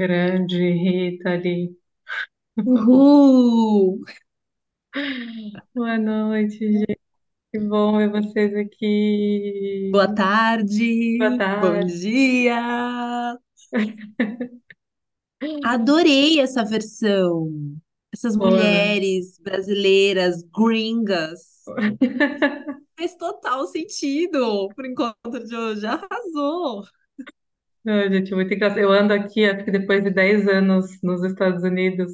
Grande Rita ali. Uhul! Boa noite, gente. Que bom ver vocês Boa aqui. Boa tarde, bom tarde. dia. Adorei essa versão. Essas Boa, mulheres brasileiras, gringas. Fez total sentido pro encontro de hoje. Arrasou. Ai, gente, muito engraçado. Eu ando aqui, acho que depois de 10 anos nos Estados Unidos,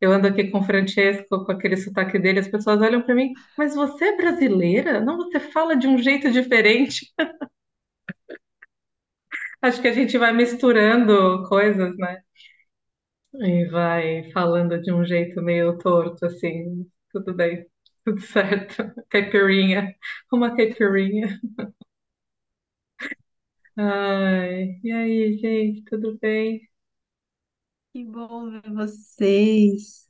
eu ando aqui com o Francesco, com aquele sotaque dele, as pessoas olham para mim, mas você é brasileira? Não, você fala de um jeito diferente. Acho que a gente vai misturando coisas, né? E vai falando de um jeito meio torto, assim, tudo bem, tudo certo. Caipirinha, uma caipirinha. Ai, e aí, gente, tudo bem? Que bom ver vocês.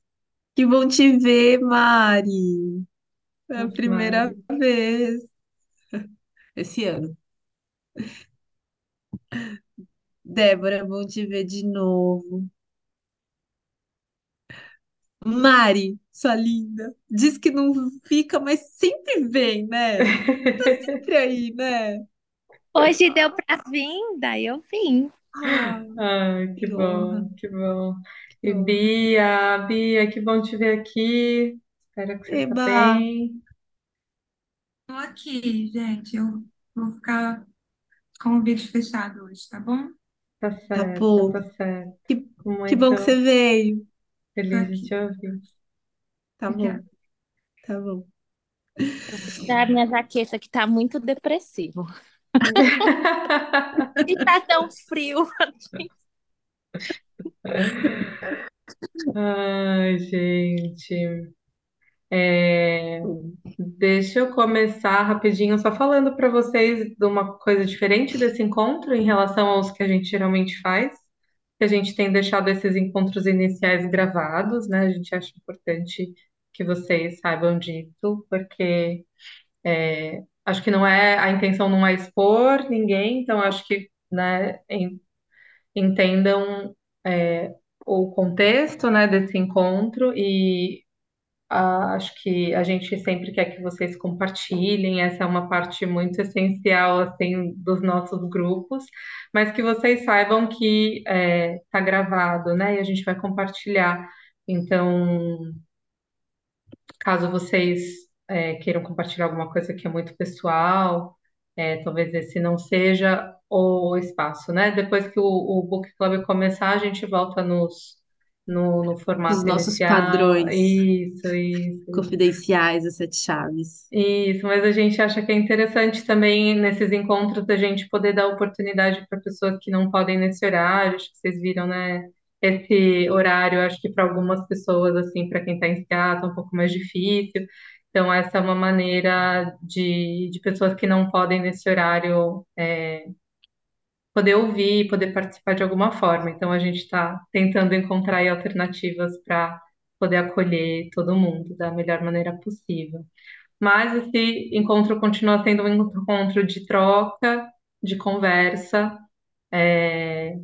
Que bom te ver, Mari. É a Ave primeira Maria. vez esse ano. Débora, bom te ver de novo. Mari, sua linda, diz que não fica, mas sempre vem, né? Tá sempre aí, né? Hoje deu pra vir, daí eu vim. Ah, Ai, que bom, que bom. E. Bia, Bia, que bom te ver aqui. Espero que você está Eba, bem. Tô aqui, gente. Eu vou ficar com o vídeo fechado hoje, tá bom? Tá tá certo, bom. tá certo. Que, que bom que você veio. Feliz de te ouvir. Tá bom, Obrigada. tá bom. Da minha jaqueta que tá muito depressivo. E tá tão frio. Ai, gente. É, deixa eu começar rapidinho, só falando para vocês de uma coisa diferente desse encontro em relação aos que a gente geralmente faz, que a gente tem deixado esses encontros iniciais gravados, né? A gente acha importante que vocês saibam disso, porque é, acho que não é, a intenção não é expor ninguém, então acho que, né, en- entendam, é, o contexto, né, desse encontro e ah, acho que a gente sempre quer que vocês compartilhem, essa é uma parte muito essencial, assim, dos nossos grupos, mas que vocês saibam que está gravado, né? E a gente vai compartilhar. Então, caso vocês é, queiram compartilhar alguma coisa que é muito pessoal, é, talvez esse não seja o espaço, né? Depois que o, o Book Club começar, a gente volta nos, no, no Os formato nossos inicial. padrões Isso, isso. confidenciais, as sete chaves. Isso, mas a gente acha que é interessante também nesses encontros a gente poder dar oportunidade para pessoas que não podem nesse horário. Acho que vocês viram, né? Esse horário, acho que para algumas pessoas, assim, para quem está em Seattle, é um pouco mais difícil. Então, essa é uma maneira de, de pessoas que não podem nesse horário é, poder ouvir, poder participar de alguma forma. Então, a gente está tentando encontrar alternativas para poder acolher todo mundo da melhor maneira possível. Mas esse encontro continua sendo um encontro de troca, de conversa, é,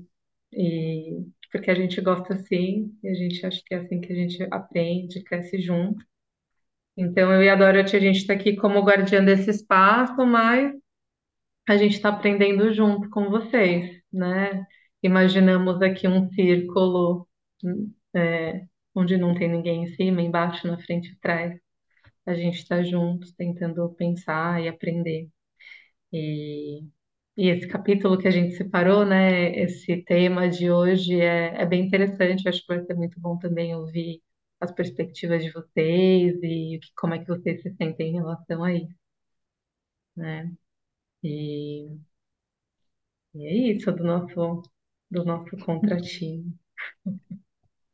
e porque a gente gosta assim, e a gente acha que é assim que a gente aprende, cresce junto. Então, eu e a Dorothy, a gente está aqui como guardiã desse espaço, mas a gente está aprendendo junto com vocês, né? Imaginamos aqui um círculo, é, onde não tem ninguém em cima, embaixo, na frente e atrás. A gente está juntos, tentando pensar e aprender. E, e esse capítulo que a gente separou, né? Esse tema de hoje é, é bem interessante. Acho que vai ser muito bom também ouvir as perspectivas de vocês e o que- como é que vocês se sentem em relação a isso, né? E, e é isso do nosso, do nosso contratinho.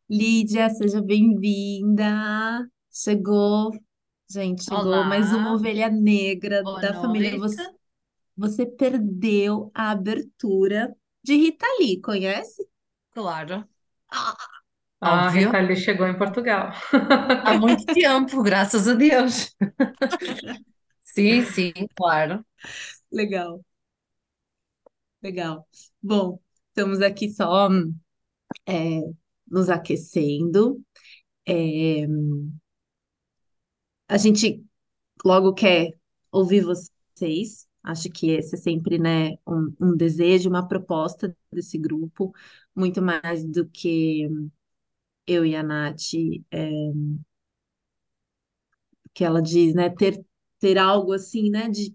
Lídia, seja bem-vinda. Chegou, gente, chegou mais uma Olá, ovelha negra boa da família. noite. Você, você perdeu a abertura de Rita Lee, conhece? Claro, Ah, A óbvio. Rita Lee chegou em Portugal. Há muito tempo, graças a Deus. Sim, sim, claro. legal, legal. Bom, estamos aqui só. é, nos aquecendo. É, a gente logo quer ouvir vocês. Acho que esse é sempre, né, um, um desejo, uma proposta desse grupo, muito mais do que eu e a Nath, é, que ela diz, né, ter, ter algo assim, né, de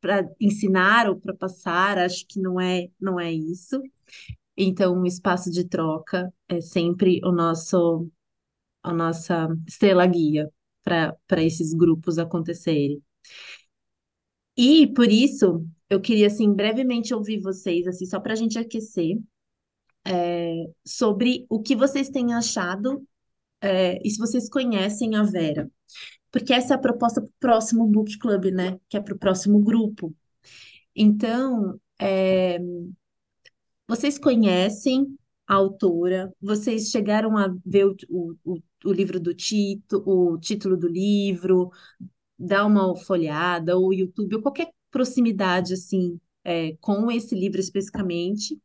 para ensinar ou para passar, acho que não é, não é isso. Então, o espaço de troca é sempre o nosso, a nossa estrela guia para para esses grupos acontecerem. E por isso, eu queria assim brevemente ouvir vocês, assim, só para a gente aquecer, é, sobre o que vocês têm achado é, e se vocês conhecem a Vera. Porque essa é a proposta para o próximo book club, né? Que é para o próximo grupo. Então, é, vocês conhecem a autora? Vocês chegaram a ver o, o, o livro do Tito, o título do livro, dar uma folheada, ou YouTube, ou qualquer proximidade, assim, é, com esse livro especificamente,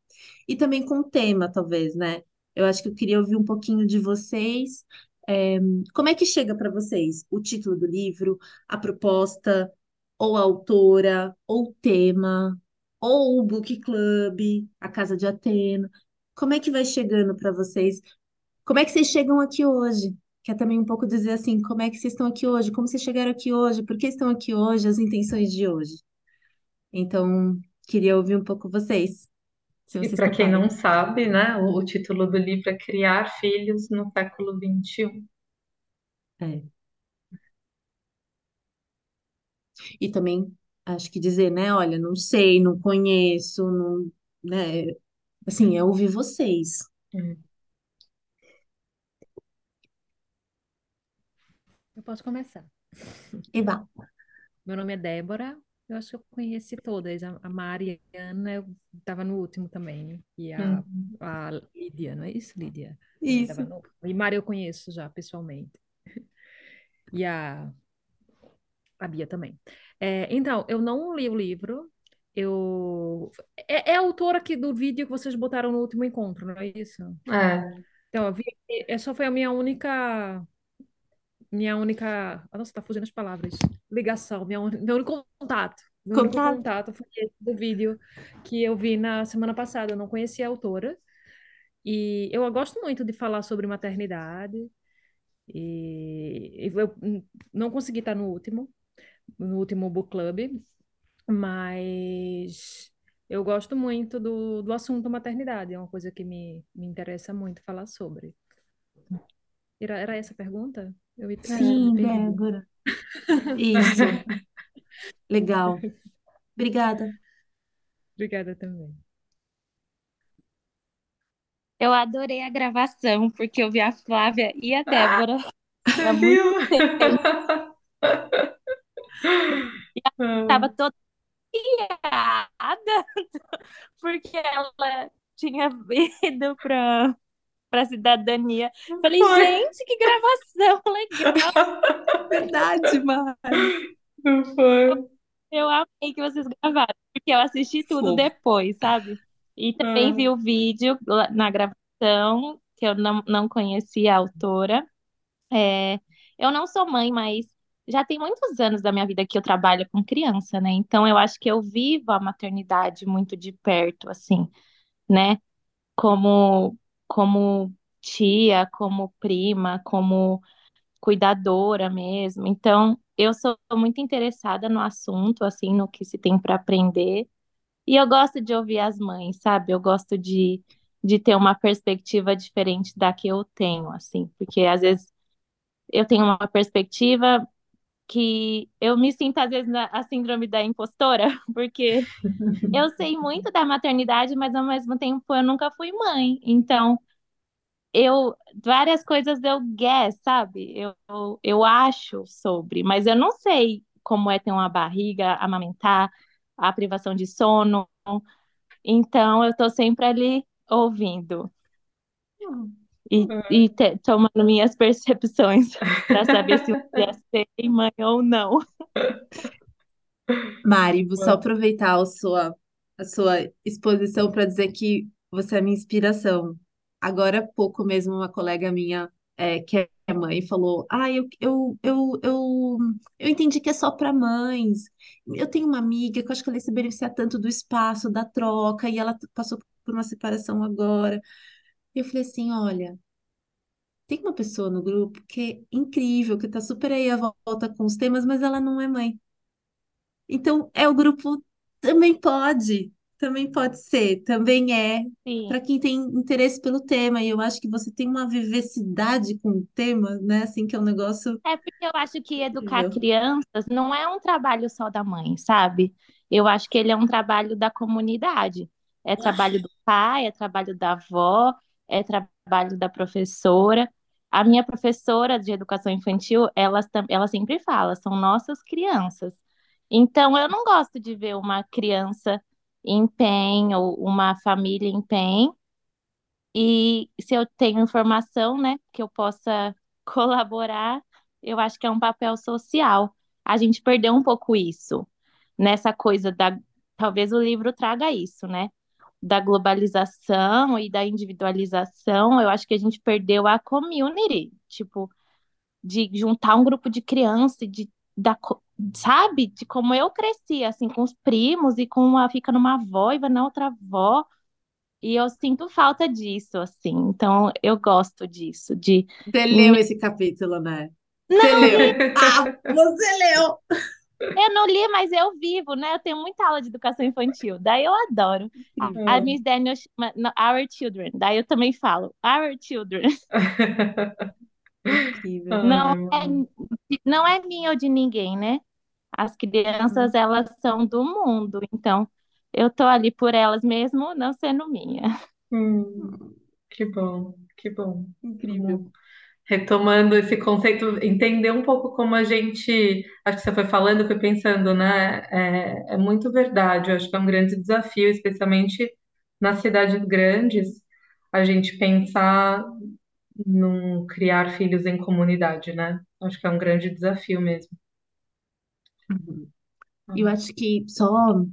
e também com o tema, talvez, né? Eu acho que eu queria ouvir um pouquinho de vocês. É, como é que chega para vocês o título do livro, a proposta, ou a autora, ou o tema, ou o book club, a Casa de Atena? Como é que vai chegando para vocês? Como é que vocês chegam aqui hoje? Quer também um pouco dizer assim, como é que vocês estão aqui hoje? Como vocês chegaram aqui hoje? Por que estão aqui hoje? As intenções de hoje. Então, queria ouvir um pouco vocês, E para quem não sabe, né, o, o título do livro é Criar Filhos no Século XXI. É. E também acho que dizer, né? Olha, não sei, não conheço, não, né? Assim, é ouvir vocês. Hum. Eu posso começar. E vá. Meu nome é Débora. Eu acho que eu conheci todas. A, a Mariana, eu estava no último também. E a, Hum. a Lídia, não é isso, Lídia? Isso. No... E Mari eu conheço já pessoalmente. E a, a Bia também. É, então, eu não li o livro. Eu... É, é a autora aqui do vídeo que vocês botaram no último encontro, não é isso? É, Então, vi, essa foi a minha única minha única. Ah, Nossa, tá fugindo as palavras. Ligação, minha, uni- meu único contato. Meu único Contato. contato foi esse do vídeo que eu vi na semana passada. Eu não conhecia a autora. E eu gosto muito de falar sobre maternidade. E eu não consegui estar no último, no último book club, mas eu gosto muito do, do assunto maternidade. É uma coisa que me, me interessa muito falar sobre. Era, era essa a pergunta? Eu me, Sim. Débora. Isso. Legal. Obrigada. Obrigada também. Eu adorei a gravação, porque eu vi a Flávia e a Ah, Débora você há viu? E ela estava Ah, toda piada, porque ela tinha ido para para cidadania. Falei, Foi. gente, que gravação legal! Verdade, Mari. Não foi. Eu amei que vocês gravaram, porque eu assisti tudo depois, sabe? E também vi Ah, o vídeo na gravação, que eu não, não conhecia a autora. É, eu não sou mãe, mas já tem muitos anos da minha vida que eu trabalho com criança, né? Então eu acho que eu vivo a maternidade muito de perto, assim, né? Como, como tia, como prima, como cuidadora mesmo. Então eu sou muito interessada no assunto, assim, no que se tem para aprender. E eu gosto de ouvir as mães, sabe? Eu gosto de, de ter uma perspectiva diferente da que eu tenho, assim, porque às vezes eu tenho uma perspectiva que eu me sinto, às vezes, na a síndrome da impostora, porque eu sei muito da maternidade, mas ao mesmo tempo eu nunca fui mãe. Então, eu, várias coisas eu guess, sabe? Eu, eu, acho sobre, mas eu não sei como é ter uma barriga, amamentar, a privação de sono. Então, eu tô sempre ali ouvindo e, e te- tomando minhas percepções para saber se eu ia ser mãe ou não. Mari, vou só aproveitar a sua, a sua exposição para dizer que você é minha inspiração. agora há pouco mesmo uma colega minha é, que é mãe falou: Ah, eu, eu, eu, eu, eu entendi que é só para mães. Eu tenho uma amiga que eu acho que ela ia se beneficiar tanto do espaço, da troca, e ela passou por uma separação agora. E eu falei assim: olha. Tem uma pessoa no grupo que é incrível, que tá super aí à volta com os temas, mas ela não é mãe. Então, é o grupo também pode, também pode ser, também é Sim. para quem tem interesse pelo tema. E eu acho que você tem uma vivacidade com o tema, né? Assim, que é um negócio É porque eu acho que educar incrível. crianças não é um trabalho só da mãe, sabe? Eu acho que ele é um trabalho da comunidade. É trabalho do pai, é trabalho da avó, é trabalho da professora. A minha professora de educação infantil, ela, ela sempre fala, são nossas crianças. Então, eu não gosto de ver uma criança em PEN ou uma família em PEN e se eu tenho informação, né, que eu possa colaborar, eu acho que é um papel social. A gente perdeu um pouco isso, nessa coisa da. Talvez o livro traga isso, né? Da globalização e da individualização. Eu acho que a gente perdeu a community, tipo, de juntar um grupo de crianças, de, da, sabe? De como eu cresci, assim, com os primos e com uma, fica numa avó e vai na outra avó. E eu sinto falta disso, assim. Então, eu gosto disso, de... Você leu esse capítulo, né? Você Não, leu. Ah, você leu! Eu não li, mas eu vivo, né? Eu tenho muita aula de educação infantil, daí eu adoro. A, a. Miss Daniel chama no, Our Children, daí eu também falo, Our Children. Incrível. Não é, não é minha ou de ninguém, né? As crianças, elas são do mundo, então eu tô ali por elas mesmo não sendo minha. hum, que bom, que bom. Incrível. Retomando esse conceito, entender um pouco como a gente, acho que você foi falando, fui pensando, né? É, é muito verdade, eu acho que é um grande desafio, especialmente nas cidades grandes, a gente pensar num criar filhos em comunidade, né? Acho que é um grande desafio mesmo. Uhum. Eu acho que só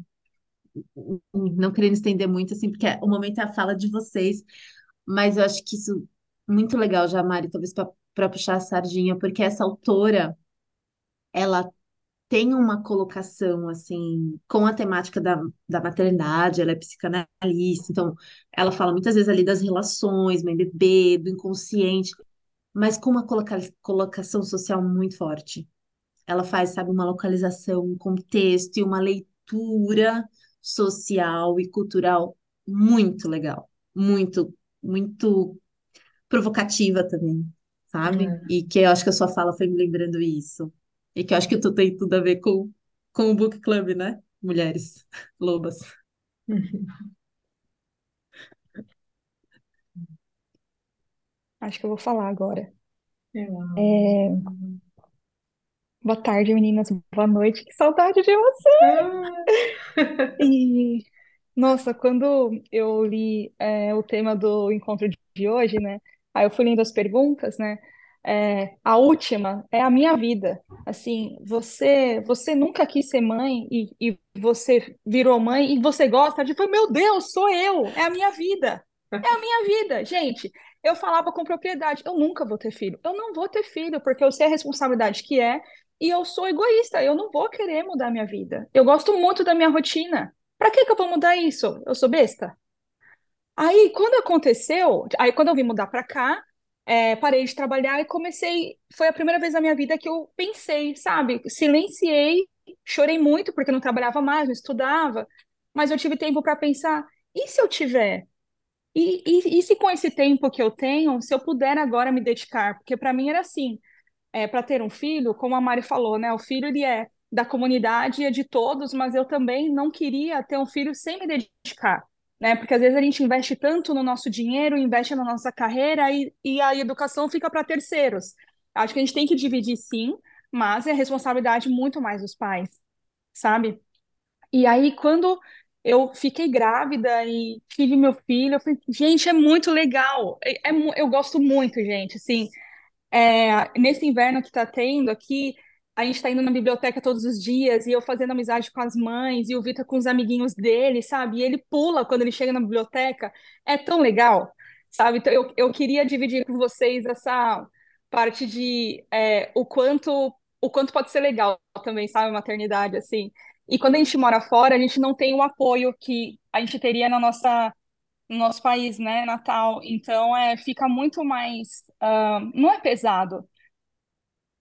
não querendo estender muito, assim, porque o momento é a fala de vocês, mas eu acho que isso muito legal já, Mari, talvez para puxar a sardinha, porque essa autora, ela tem uma colocação, assim, com a temática da, da maternidade, ela é psicanalista, então ela fala muitas vezes ali das relações, mãe-bebê, do inconsciente, mas com uma coloca colocação social muito forte. Ela faz, sabe, uma localização, um contexto e uma leitura social e cultural muito legal, muito, muito provocativa também, sabe? É. E que eu acho que a sua fala foi me lembrando isso. E que eu acho que tu tem tudo a ver com, com o book club, né? Mulheres lobas. Acho que eu vou falar agora. É, amo. boa tarde, meninas. Boa noite. Que saudade de você. Ah. E, nossa, quando eu li é, o tema do encontro de hoje, né? Aí eu fui lendo as perguntas, né? é, a última é a minha vida. Assim, você, você nunca quis ser mãe e, e você virou mãe e você gosta de, meu Deus, sou eu, é a minha vida. É a minha vida, gente. Eu falava com propriedade, eu nunca vou ter filho. Eu não vou ter filho porque eu sei a responsabilidade que é e eu sou egoísta. Eu não vou querer mudar minha vida. Eu gosto muito da minha rotina. Para que que eu vou mudar isso? Eu sou besta? Aí, quando aconteceu, aí quando eu vim mudar para cá, é, parei de trabalhar e comecei. Foi a primeira vez na minha vida que eu pensei, sabe? Silenciei, chorei muito porque não trabalhava mais, não estudava, mas eu tive tempo para pensar: e se eu tiver? E, e, e se com esse tempo que eu tenho, se eu puder agora me dedicar? Porque para mim era assim: é, para ter um filho, como a Mari falou, né? O filho ele é da comunidade e é de todos, mas eu também não queria ter um filho sem me dedicar, né? Porque às vezes a gente investe tanto no nosso dinheiro, investe na nossa carreira e, e a educação fica para terceiros. Acho que a gente tem que dividir sim, mas é responsabilidade muito mais dos pais, sabe? E aí, quando eu fiquei grávida e tive meu filho, eu falei, gente, é muito legal. É, é eu gosto muito, gente. Assim, é, nesse inverno que está tendo aqui, a gente está indo na biblioteca todos os dias e eu fazendo amizade com as mães e o Vitor com os amiguinhos dele, sabe? E ele pula quando ele chega na biblioteca. É tão legal. sabe? Então, eu, eu queria dividir com vocês essa parte de é, o quanto o quanto pode ser legal também, sabe, maternidade, assim. E quando a gente mora fora, a gente não tem o apoio que a gente teria na nossa, no nosso país, né, natal. Então, é, fica muito mais... ah, não é pesado,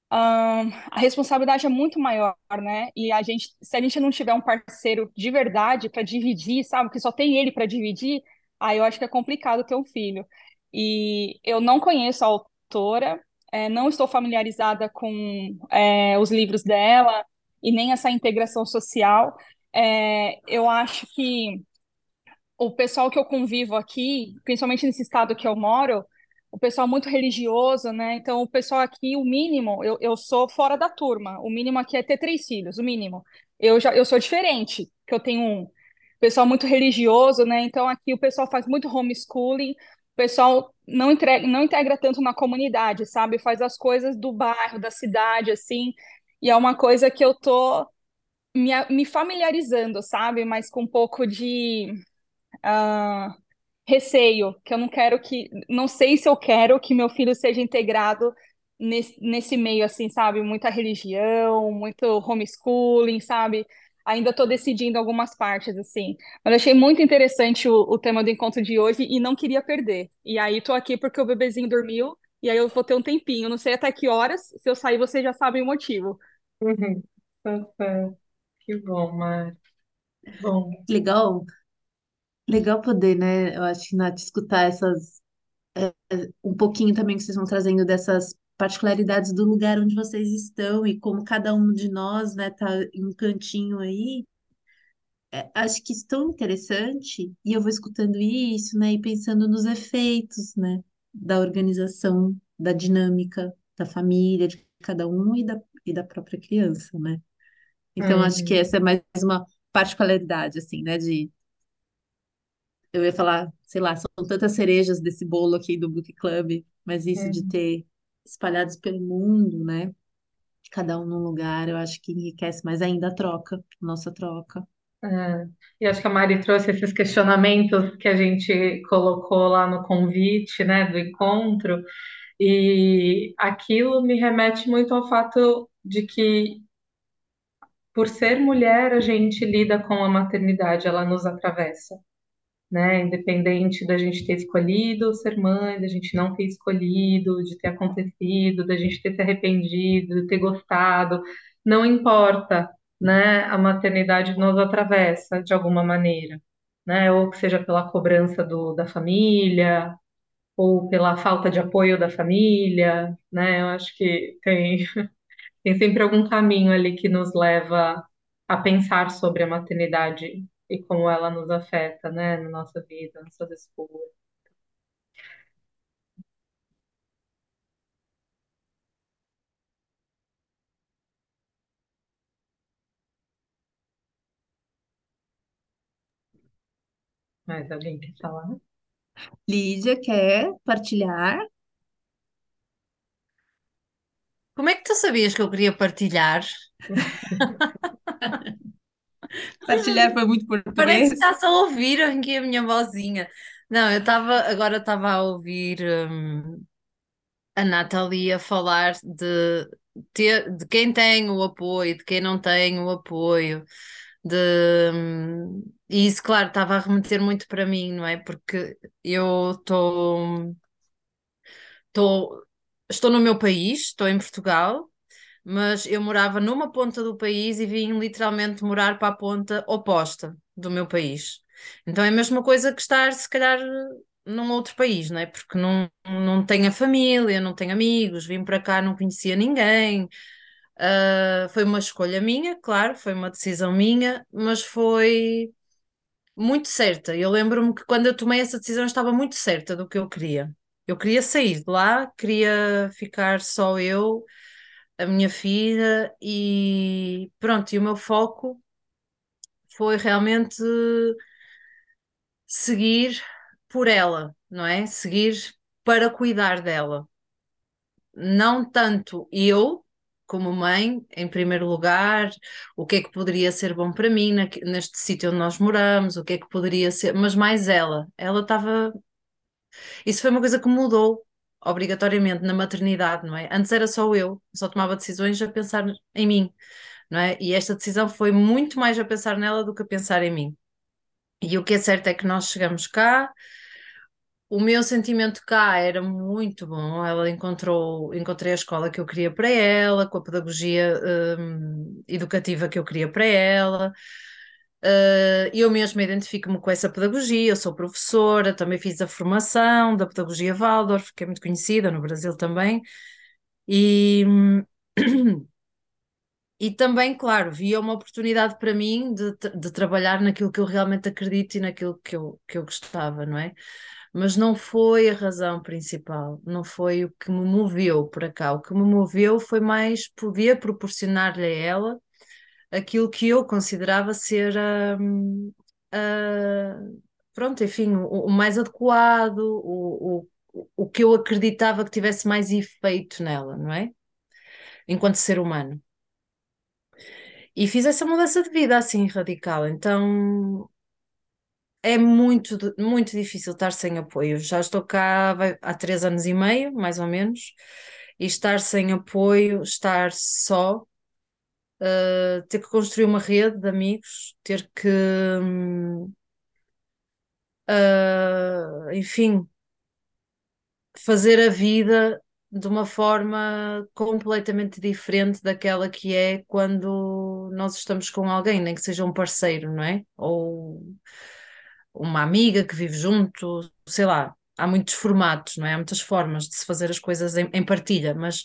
A responsabilidade é muito maior, né? E a gente, se a gente não tiver um parceiro de verdade para dividir, sabe, que só tem ele para dividir, aí eu acho que é complicado ter um filho. E eu não conheço a autora, é, não estou familiarizada com é, os livros dela e nem essa integração social. É, eu acho que o pessoal que eu convivo aqui, principalmente nesse estado que eu moro, o pessoal muito religioso, né? Então, o pessoal aqui, o mínimo, eu, eu sou fora da turma. O mínimo aqui é ter três filhos, o mínimo. Eu já eu sou diferente, que eu tenho um. Pessoal muito religioso, né? Então, aqui o pessoal faz muito homeschooling. O pessoal não entrega, não integra tanto na comunidade, sabe? Faz as coisas do bairro, da cidade, assim. E é uma coisa que eu tô me, me familiarizando, sabe? Mas com um pouco de ah, receio, que eu não quero que, não sei se eu quero que meu filho seja integrado nesse, nesse meio, assim, sabe? Muita religião, muito homeschooling, sabe? Ainda estou decidindo algumas partes, assim. Mas achei muito interessante o, o tema do encontro de hoje e não queria perder. E aí tô aqui porque o bebezinho dormiu e aí eu vou ter um tempinho. Não sei até que horas. Se eu sair, vocês já sabem o motivo. Uhum. Tá certo. Que bom, Mari. Bom, Legal, legal poder, né? Eu acho Nath, escutar essas, um pouquinho também que vocês vão trazendo dessas particularidades do lugar onde vocês estão e como cada um de nós, né, tá em um cantinho aí. É, acho que isso é tão interessante, e eu vou escutando isso, né, e pensando nos efeitos, né, da organização, da dinâmica da família, de cada um e da, e da própria criança, né? Então, acho que essa é mais uma particularidade, assim, né, de eu ia falar, sei lá, são tantas cerejas desse bolo aqui do Book Club, mas isso de Uhum. ter espalhados pelo mundo, né? Cada um num lugar, eu acho que enriquece mais ainda a troca, nossa troca. É. E acho que a Mari trouxe esses questionamentos que a gente colocou lá no convite, né, do encontro, e aquilo me remete muito ao fato de que, por ser mulher, a gente lida com a maternidade, ela nos atravessa. Né? Independente da gente ter escolhido ser mãe, da gente não ter escolhido, de ter acontecido, da gente ter se arrependido, de ter gostado, não importa, né? A maternidade nos atravessa de alguma maneira, né? Ou que seja pela cobrança do, da família, ou pela falta de apoio da família, né? Eu acho que tem tem sempre algum caminho ali que nos leva a pensar sobre a maternidade e como ela nos afeta, né, na nossa vida, nas nossas escolhas. Mas alguém quer falar? Lídia quer partilhar? Como é que tu sabias que eu queria partilhar? Partilhar foi muito Parece que português. estás a ouvir aqui a minha vozinha. Não, eu estava, agora estava a ouvir hum, a Nathalie a falar de, ter, de quem tem o apoio, de quem não tem o apoio, de, hum, e isso, claro, estava a remeter muito para mim, não é? Porque eu estou, estou no meu país, estou em Portugal. Mas eu morava numa ponta do país e vim literalmente morar para a ponta oposta do meu país. Então é a mesma coisa que estar, se calhar, num outro país, não é? Porque não, não tenho a família, não tenho amigos, vim para cá, não conhecia ninguém. Ah, foi uma escolha minha, claro, foi uma decisão minha, mas foi muito certa. Eu lembro-me que quando eu tomei essa decisão, estava muito certa do que eu queria. Eu queria sair de lá, queria ficar só eu a minha filha e pronto, e o meu foco foi realmente seguir por ela, não é? Seguir para cuidar dela. Não tanto eu, como mãe, em primeiro lugar, o que é que poderia ser bom para mim neste sítio onde nós moramos, o que é que poderia ser, mas mais ela. Ela estava Isso foi uma coisa que mudou obrigatoriamente na maternidade, não é? Antes era só eu, só tomava decisões a pensar em mim, não é? E esta decisão foi muito mais a pensar nela do que a pensar em mim. E o que é certo é que nós chegamos cá, o meu sentimento cá era muito bom. Ela encontrou, encontrei a escola que eu queria para ela, com a pedagogia hum, educativa que eu queria para ela. Uh, eu mesma identifico-me com essa pedagogia, eu sou professora, também fiz a formação da pedagogia Waldorf, que é muito conhecida no Brasil também, e, e também, claro, via uma oportunidade para mim de, de trabalhar naquilo que eu realmente acredito e naquilo que eu, que eu gostava, não é? Mas não foi a razão principal, não foi o que me moveu para cá. O que me moveu foi mais poder proporcionar-lhe a ela aquilo que eu considerava ser uh, uh, pronto, enfim, o, o mais adequado, o, o, o que eu acreditava que tivesse mais efeito nela, não é? Enquanto ser humano. E fiz essa mudança de vida assim radical. Então é muito, muito difícil estar sem apoio. Já estou cá há três anos e meio, mais ou menos, e estar sem apoio, estar só, uh, ter que construir uma rede de amigos, ter que, uh, enfim, fazer a vida de uma forma completamente diferente daquela que é quando nós estamos com alguém, nem que seja um parceiro, não é? Ou uma amiga que vive junto, sei lá, há muitos formatos, não é? Há muitas formas de se fazer as coisas em, em partilha, mas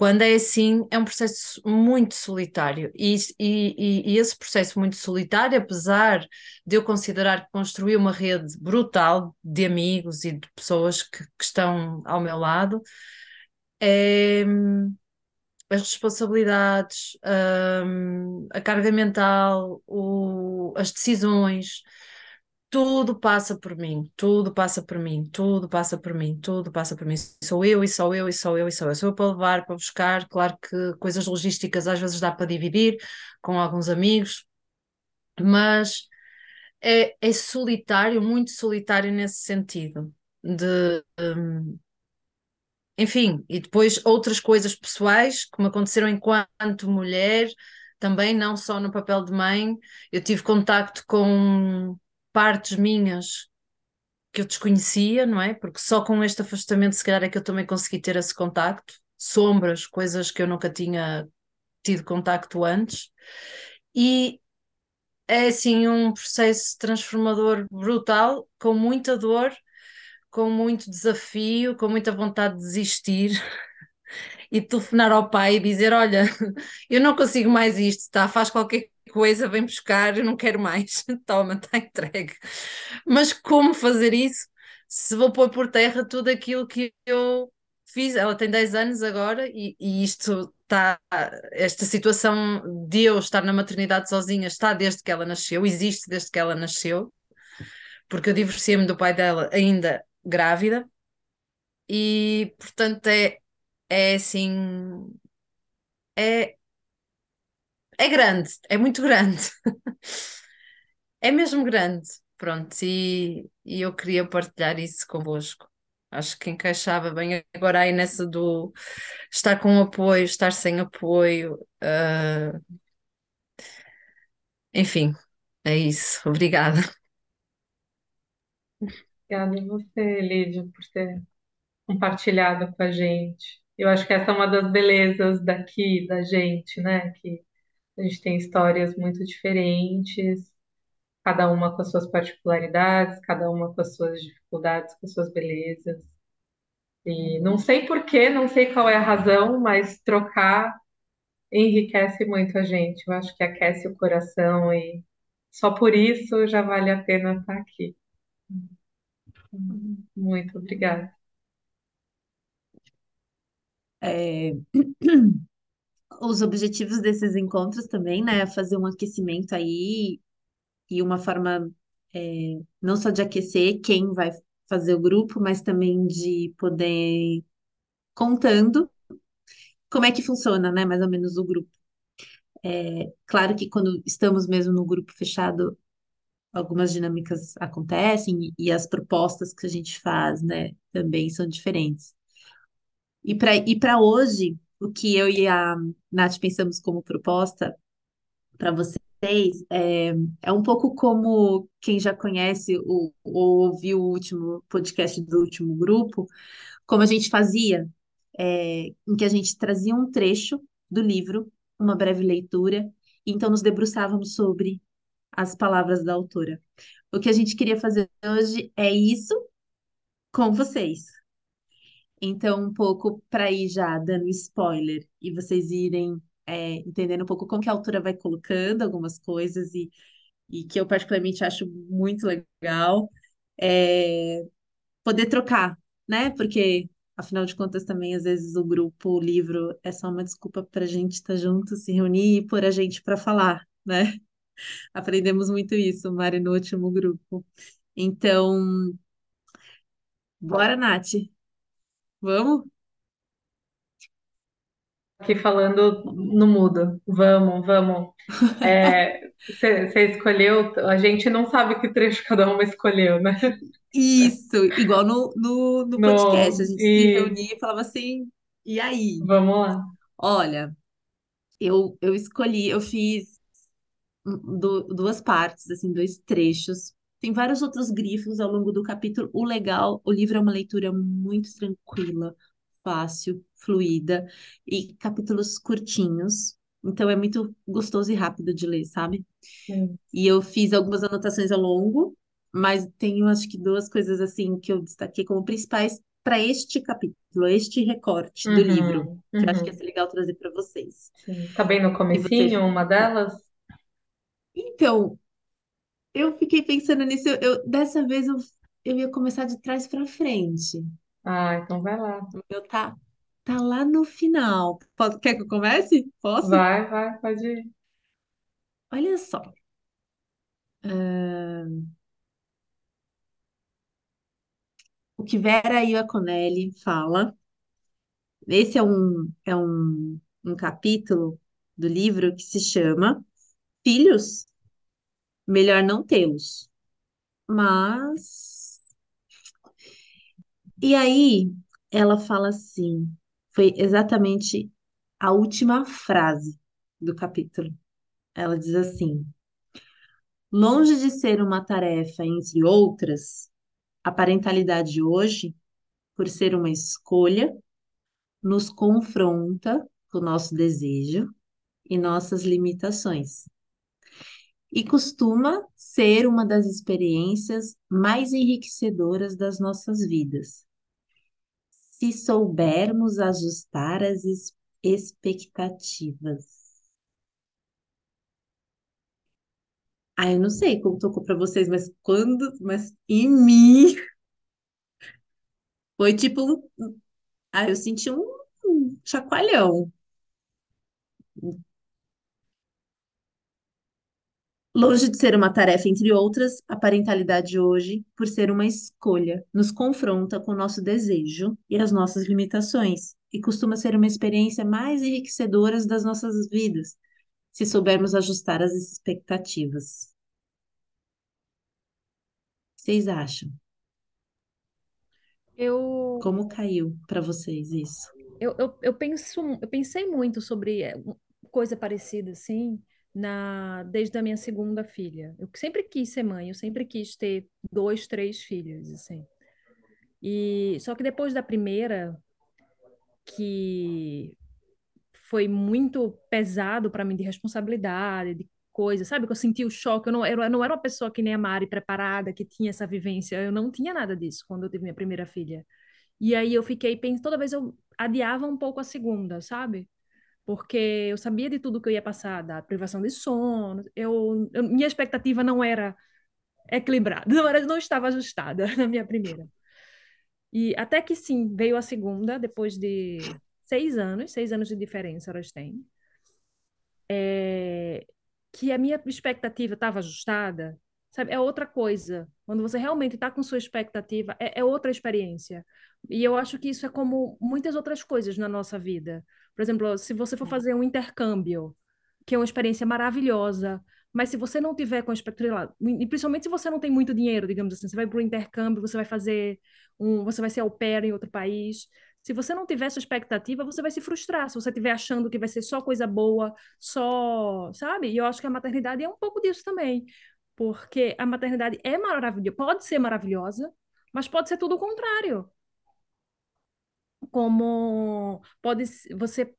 quando é assim, é um processo muito solitário. E, e, e, esse processo muito solitário, apesar de eu considerar que construí uma rede brutal de amigos e de pessoas que, que estão ao meu lado, é, as responsabilidades, um, a carga mental, o, as decisões tudo passa por mim, tudo passa por mim, tudo passa por mim, tudo passa por mim. Sou eu e sou eu e sou eu e sou eu. Sou eu para levar, para buscar. Claro que coisas logísticas às vezes dá para dividir com alguns amigos, mas é, é solitário, muito solitário nesse sentido. De, um, enfim, e depois outras coisas pessoais que me aconteceram enquanto mulher, também não só no papel de mãe, eu tive contacto com partes minhas que eu desconhecia, não é? Porque só com este afastamento, se calhar, é que eu também consegui ter esse contacto, sombras, coisas que eu nunca tinha tido contacto antes, e é assim um processo transformador brutal, com muita dor, com muito desafio, com muita vontade de desistir. e telefonar ao pai e dizer: Olha, eu não consigo mais isto, tá? Faz qualquer coisa, vem buscar, eu não quero mais, toma, está entregue. Mas como fazer isso se vou pôr por terra tudo aquilo que eu fiz? Ela tem 10 anos agora e, e isto está, esta situação de eu estar na maternidade sozinha está desde que ela nasceu, existe desde que ela nasceu, porque eu divorciei-me do pai dela ainda grávida. E portanto é, é assim, é, é grande, é muito grande. É mesmo grande. Pronto, e, e eu queria partilhar isso convosco. Acho que encaixava bem agora aí nessa do estar com apoio, estar sem apoio. Uh... Enfim, é isso. Obrigada. Obrigada a você, Lídia, por ter compartilhado com a gente. Eu acho que essa é uma das belezas daqui, da gente, né? Que a gente tem histórias muito diferentes, cada uma com as suas particularidades, cada uma com as suas dificuldades, com as suas belezas. E não sei por quê, não sei qual é a razão, mas trocar enriquece muito a gente. Eu acho que aquece o coração e só por isso já vale a pena estar aqui. Muito obrigada. É, os objetivos desses encontros também, né? Fazer um aquecimento aí e uma forma é, não só de aquecer quem vai fazer o grupo, mas também de poder contando como é que funciona, né? Mais ou menos o grupo. É, claro que quando estamos mesmo no grupo fechado, algumas dinâmicas acontecem e as propostas que a gente faz, né, também são diferentes. E para e para hoje, o que eu e a Nath pensamos como proposta para vocês é, é um pouco como quem já conhece o, ou ouviu o último podcast do último grupo, como a gente fazia, é, em que a gente trazia um trecho do livro, uma breve leitura, e então nos debruçávamos sobre as palavras da autora. O que a gente queria fazer hoje é isso com vocês. Então, um pouco para ir já dando spoiler e vocês irem é, entendendo um pouco como que a autora vai colocando algumas coisas e, e que eu particularmente acho muito legal, é, poder trocar, né? Porque, afinal de contas, também às vezes o grupo, o livro é só uma desculpa para a gente estar tá junto, se reunir e pôr a gente para falar, né? Aprendemos muito isso, Mari, no último grupo. Então, bora, Nath. Vamos? Aqui falando no mudo. Vamos, vamos. Você escolheu, a gente não sabe que trecho cada uma escolheu, né? Isso, igual no, no, no podcast, a gente se e reunia e falava assim, e aí? vamos lá. Olha, eu, eu escolhi, eu fiz du- duas partes, assim, dois trechos. Tem vários outros grifos ao longo do capítulo. O legal, o livro é uma leitura muito tranquila, fácil, fluida e capítulos curtinhos. Então é muito gostoso e rápido de ler, sabe? Sim. E eu fiz algumas anotações ao longo, mas tenho acho que duas coisas assim que eu destaquei como principais para este capítulo, este recorte do livro, Uhum, que eu acho que ia uhum, ser legal trazer para vocês. sim. Tá bem no comecinho, uma delas? Então, eu fiquei pensando nisso. Eu, eu- dessa vez eu, eu ia começar de trás para frente. Ah, então vai lá. O meu tá, tá lá no final. Posso- quer que eu comece? Posso? Vai, vai, pode ir. Olha só. Ahn, o que Vera Ioconelli fala. Esse é um, é um, um capítulo do livro que se chama Filhos, melhor não tê-los. Mas. E aí, ela fala assim: foi exatamente a última frase do capítulo. Ela diz assim: longe de ser uma tarefa entre outras, a parentalidade hoje, por ser uma escolha, nos confronta com o nosso desejo e nossas limitações. E costuma ser uma das experiências mais enriquecedoras das nossas vidas, se soubermos ajustar as expectativas. Ah, eu não sei como tocou para vocês, mas quando, mas em mim foi tipo um, ah, eu senti um chacoalhão. Longe de ser uma tarefa entre outras, a parentalidade hoje, por ser uma escolha, nos confronta com o nosso desejo e as nossas limitações, e costuma ser uma experiência mais enriquecedora das nossas vidas, se soubermos ajustar as expectativas. Vocês acham? Eu, Como caiu para vocês isso? eu, eu, eu penso, eu pensei muito sobre um- coisa parecida assim, na, desde a minha segunda filha. Eu sempre quis ser mãe, eu sempre quis ter dois, três filhos, assim. E só que depois da primeira, que foi muito pesado para mim de responsabilidade, de coisa, sabe? Que eu senti o choque. Eu não, eu não era uma pessoa que nem a Mari, preparada, que tinha essa vivência. Eu não tinha nada disso quando eu tive minha primeira filha. E aí eu fiquei pensando, toda vez eu adiava um pouco a segunda, sabe? Porque eu sabia de tudo que eu ia passar, da privação de sono. Eu, eu- minha expectativa não era equilibrada, não era, não estava ajustada na minha primeira. E até que sim, veio a segunda, depois de seis anos, seis anos de diferença elas têm, é, que a minha expectativa estava ajustada, sabe? É outra coisa. Quando você realmente está com sua expectativa, é, é outra experiência. E eu acho que isso é como muitas outras coisas na nossa vida. Por exemplo, se você for fazer um intercâmbio, que é uma experiência maravilhosa, Mas se você não tiver com a expectativa, e principalmente se você não tem muito dinheiro, digamos assim, você vai para o intercâmbio, você vai fazer um, você vai ser au pair em outro país. Se você não tiver essa expectativa, você vai se frustrar. Se você estiver achando que vai ser só coisa boa, só, sabe? E eu acho que a maternidade é um pouco disso também. Porque a maternidade é maravilhosa, pode ser maravilhosa, mas pode ser tudo o contrário. Como pode, você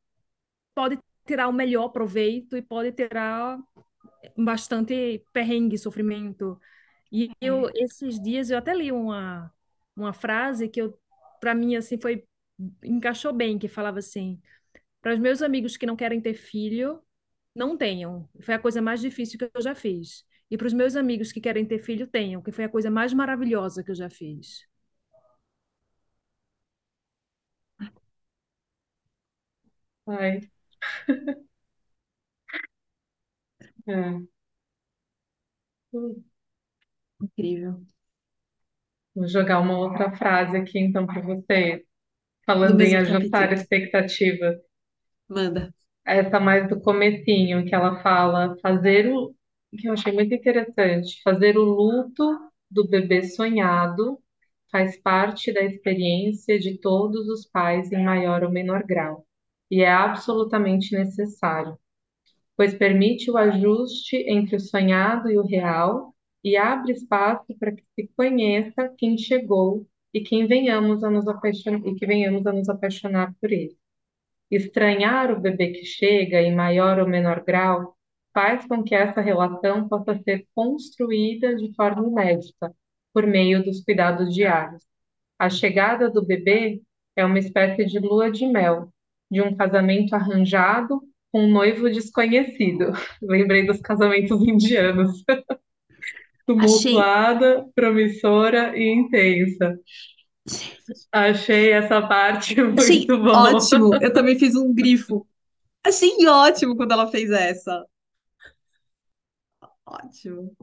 pode tirar o melhor proveito e pode tirar bastante perrengue, sofrimento. E eu, esses dias, eu até li uma, uma frase que eu, para mim, assim, foi, encaixou bem, que falava assim, para os meus amigos que não querem ter filho, não tenham. Foi a coisa mais difícil que eu já fiz. E para os meus amigos que querem ter filho, tenham, que foi a coisa mais maravilhosa que eu já fiz. Ai. É. Incrível. Vou jogar uma outra frase aqui então para você, Do falando em mesmo ajustar capítulo. expectativas. Manda. Essa mais do comecinho, que ela fala fazer o, que eu achei muito interessante, fazer o luto do bebê sonhado faz parte da experiência de todos os pais em maior ou menor grau, e é absolutamente necessário, pois permite o ajuste entre o sonhado e o real e abre espaço para que se conheça quem chegou e quem venhamos a nos apaixonar, e que venhamos a nos apaixonar por ele. Estranhar o bebê que chega, em maior ou menor grau, faz com que essa relação possa ser construída de forma inédita, por meio dos cuidados diários. A chegada do bebê é uma espécie de lua de mel, de um casamento arranjado com um noivo desconhecido. Lembrei dos casamentos indianos. Achei, Tumultuada, promissora e intensa. Achei essa parte achei muito boa. ótimo. Eu também fiz um grifo. Achei ótimo quando ela fez essa. Ótimo.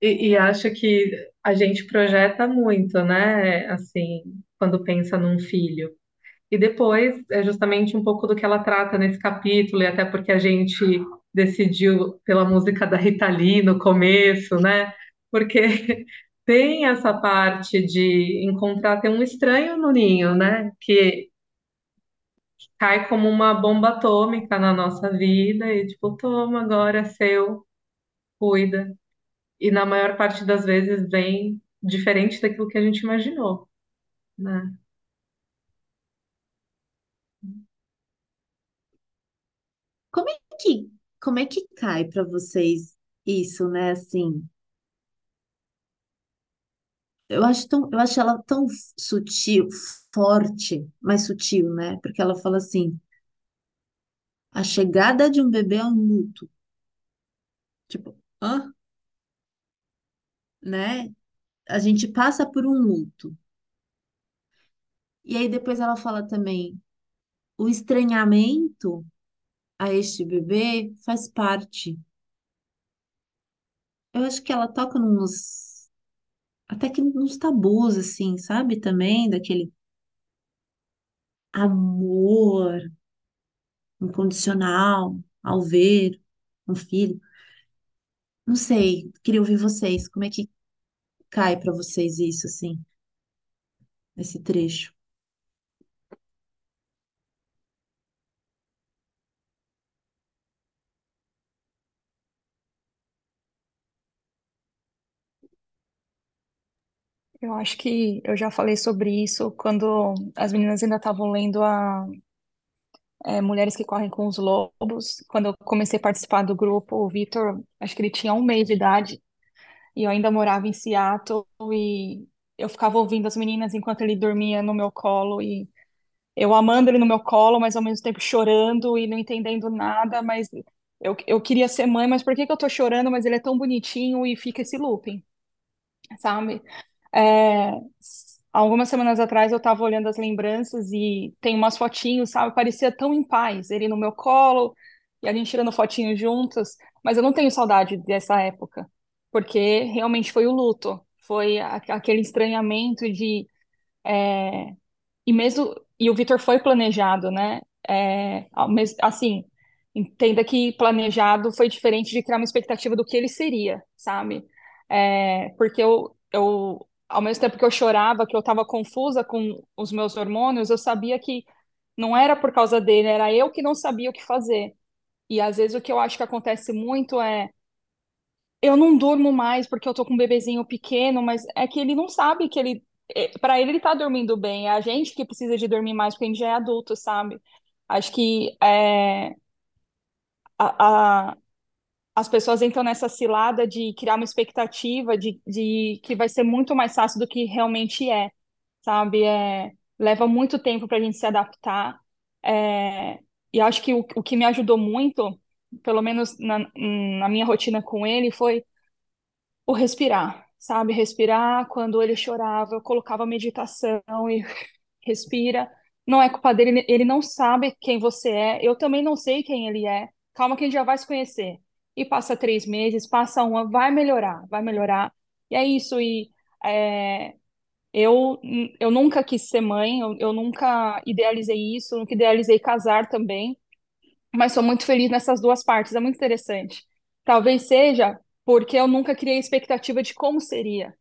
E, e acho que a gente projeta muito, né? Assim, quando pensa num filho. E depois é justamente um pouco do que ela trata nesse capítulo, e até porque a gente decidiu pela música da Rita Lee no começo, né? Porque tem essa parte de encontrar, tem um estranho no ninho, né? Que cai como uma bomba atômica na nossa vida e tipo, toma, agora é seu, cuida. E na maior parte das vezes vem diferente daquilo que a gente imaginou, né? Como é que, como é que cai para vocês isso, né? Assim, eu acho tão, eu acho ela tão sutil, forte, mas sutil, né? Porque ela fala assim, a chegada de um bebê é um luto. Tipo, hã? Né? A gente passa por um luto. E aí depois ela fala também, o estranhamento a este bebê faz parte. Eu acho que ela toca nos, até que nos tabus, assim, sabe? Também daquele amor incondicional ao ver um filho. Não sei, queria ouvir vocês. Como é que cai para vocês isso, assim, esse trecho? Eu acho que eu já falei sobre isso quando as meninas ainda estavam lendo a é, Mulheres que Correm com os Lobos. Quando eu comecei a participar do grupo, o Vitor, acho que ele tinha um mês de idade e eu ainda morava em Seattle e eu ficava ouvindo as meninas enquanto ele dormia no meu colo e eu amando ele no meu colo, mas ao mesmo tempo chorando e não entendendo nada, mas eu, eu queria ser mãe, mas por que que eu tô chorando? Mas ele é tão bonitinho e fica esse looping, sabe? É, algumas semanas atrás eu tava olhando as lembranças e tem umas fotinhos, sabe? Parecia tão em paz, ele no meu colo e a gente tirando fotinhos juntos, mas eu não tenho saudade dessa época, porque realmente foi o luto, foi aquele estranhamento de é, e mesmo e o Vitor foi planejado, né? É, assim, entenda que planejado foi diferente de criar uma expectativa do que ele seria, sabe? É, porque eu, eu, ao mesmo tempo que eu chorava, que eu estava confusa com os meus hormônios, eu sabia que não era por causa dele, era eu que não sabia o que fazer. E às vezes o que eu acho que acontece muito é eu não durmo mais porque eu tô com um bebezinho pequeno, mas é que ele não sabe que ele para ele ele tá dormindo bem, é a gente que precisa de dormir mais porque a gente já é adulto, sabe? Acho que é, a, a, as pessoas entram nessa cilada de criar uma expectativa de, de que vai ser muito mais fácil do que realmente é, sabe? É, leva muito tempo para a gente se adaptar. É, e acho que o, o que me ajudou muito, pelo menos na, na minha rotina com ele, foi o respirar, sabe? Respirar quando ele chorava, eu colocava meditação e respira. Não é culpa dele, ele não sabe quem você é, eu também não sei quem ele é. Calma que a gente já vai se conhecer. E passa três meses, passa uma, vai melhorar, vai melhorar. E é isso, e é, eu, eu nunca quis ser mãe, eu, eu nunca idealizei isso, nunca idealizei casar também, mas sou muito feliz nessas duas partes, é muito interessante. Talvez seja porque eu nunca criei expectativa de como seria.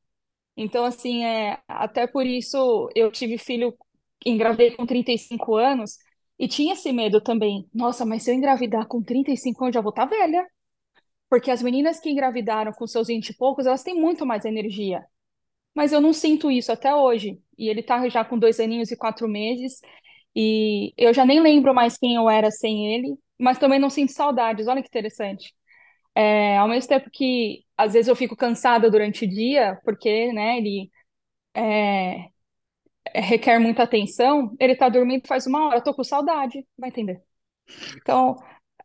Então, assim, é, até por isso eu tive filho, engravidei com 35 anos e tinha esse medo também. Nossa, mas se eu engravidar com 35 anos, eu já vou estar tá velha. Porque as meninas que engravidaram com seus 20 e poucos, elas têm muito mais energia. Mas eu não sinto isso até hoje. E ele tá já com dois aninhos e quatro meses. E eu já nem lembro mais quem eu era sem ele, mas também não sinto saudades. Olha que interessante. É, ao mesmo tempo que às vezes eu fico cansada durante o dia, porque, né, ele é, é requer muita atenção, ele tá dormindo faz uma hora, eu tô com saudade, vai entender. Então,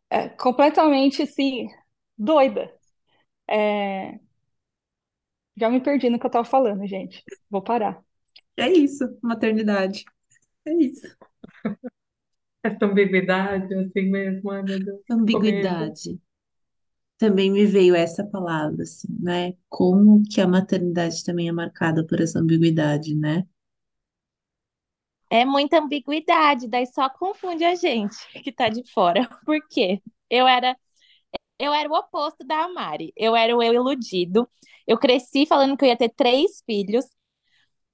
é completamente, assim, doida. É, já me perdi no que eu tava falando, gente. Vou parar. É isso, maternidade. É isso. Essa ambiguidade, assim mesmo, ai meu Deus. Ambiguidade. Também me veio essa palavra, assim, né? Como que a maternidade também é marcada por essa ambiguidade, né? É muita ambiguidade, daí só confunde a gente que tá de fora. Por quê? Eu era eu era o oposto da Mari. Eu era o eu iludido. Eu cresci falando que eu ia ter três filhos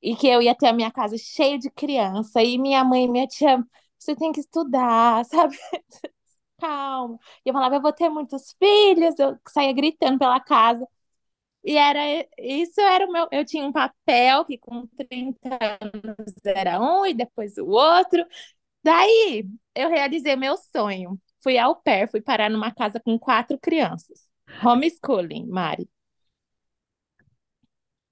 e que eu ia ter a minha casa cheia de criança. E minha mãe e minha tia, você tem que estudar, sabe? Calma. E eu falava, eu vou ter muitos filhos. Eu saía gritando pela casa. E era isso era o meu. Eu tinha um papel que com 30 anos era um e depois o outro. Daí eu realizei meu sonho. Fui ao pé, fui parar numa casa com quatro crianças. Homeschooling, Mari.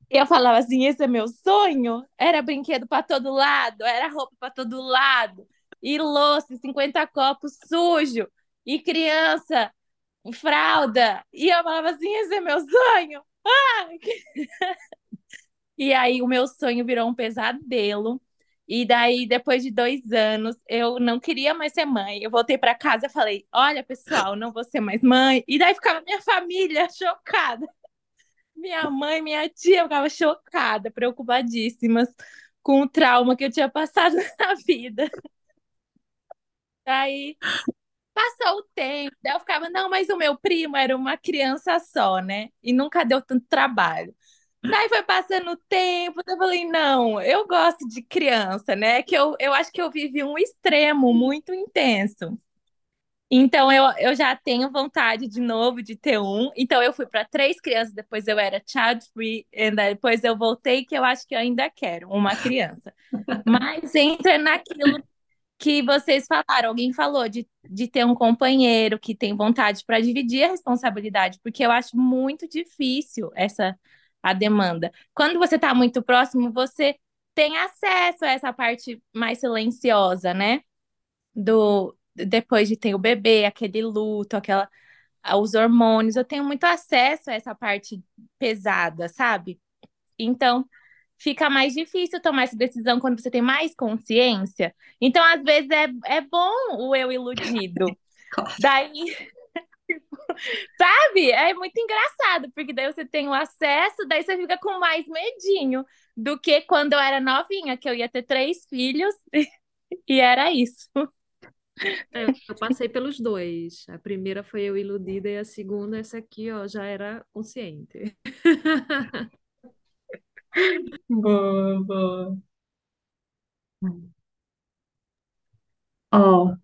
Eu falava assim: esse é meu sonho. Era brinquedo para todo lado, era roupa para todo lado, e louça, 50 copos sujo, e criança, fralda. E eu falava assim: esse é meu sonho. Ah! e aí o meu sonho virou um pesadelo. E daí, depois de dois anos, eu não queria mais ser mãe. Eu voltei para casa e falei: Olha, pessoal, não vou ser mais mãe. E daí ficava minha família chocada. Minha mãe, minha tia ficava chocada, preocupadíssimas com o trauma que eu tinha passado na vida. Daí passou o tempo, daí eu ficava, não, mas o meu primo era uma criança só, né? E nunca deu tanto trabalho. Daí foi passando o tempo, eu falei, não, eu gosto de criança, né? Que eu, eu acho que eu vivi um extremo muito intenso. Então eu, eu já tenho vontade de novo de ter um. Então eu fui para três crianças, depois eu era child free, e depois eu voltei que eu acho que eu ainda quero uma criança. Mas entra naquilo que vocês falaram, alguém falou de, de ter um companheiro que tem vontade para dividir a responsabilidade, porque eu acho muito difícil essa a demanda. Quando você está muito próximo, você tem acesso a essa parte mais silenciosa, né? Do depois de ter o bebê, aquele luto, aquela os hormônios, eu tenho muito acesso a essa parte pesada, sabe? Então, fica mais difícil tomar essa decisão quando você tem mais consciência. Então, às vezes, é, é bom o eu iludido. Daí, Sabe? É muito engraçado, porque daí você tem o acesso, daí você fica com mais medinho do que quando eu era novinha, que eu ia ter três filhos e era isso. É, eu passei pelos dois. A primeira foi eu iludida e a segunda, essa aqui, ó, já era consciente. Boa, boa. Ó,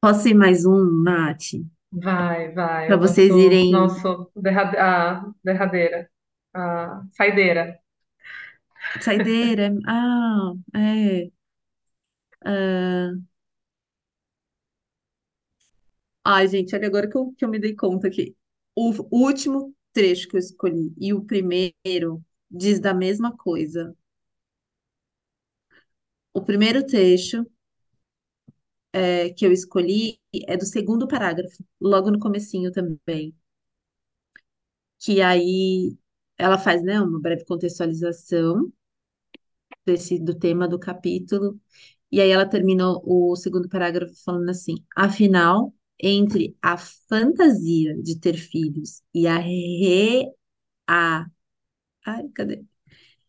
posso ir mais um, Nath? Vai, vai, Para vocês nosso, irem. nosso derrade... a derradeira, a saideira. Saideira. Ah, é. ah. Ai, gente, olha agora que eu, que eu me dei conta que o último trecho que eu escolhi e o primeiro diz da mesma coisa. O primeiro trecho é, que eu escolhi é do segundo parágrafo, logo no comecinho também, que aí ela faz, né, uma breve contextualização desse, do tema do capítulo, e aí ela termina o segundo parágrafo falando assim: afinal, entre a fantasia de ter filhos e a re, a, ai, cadê?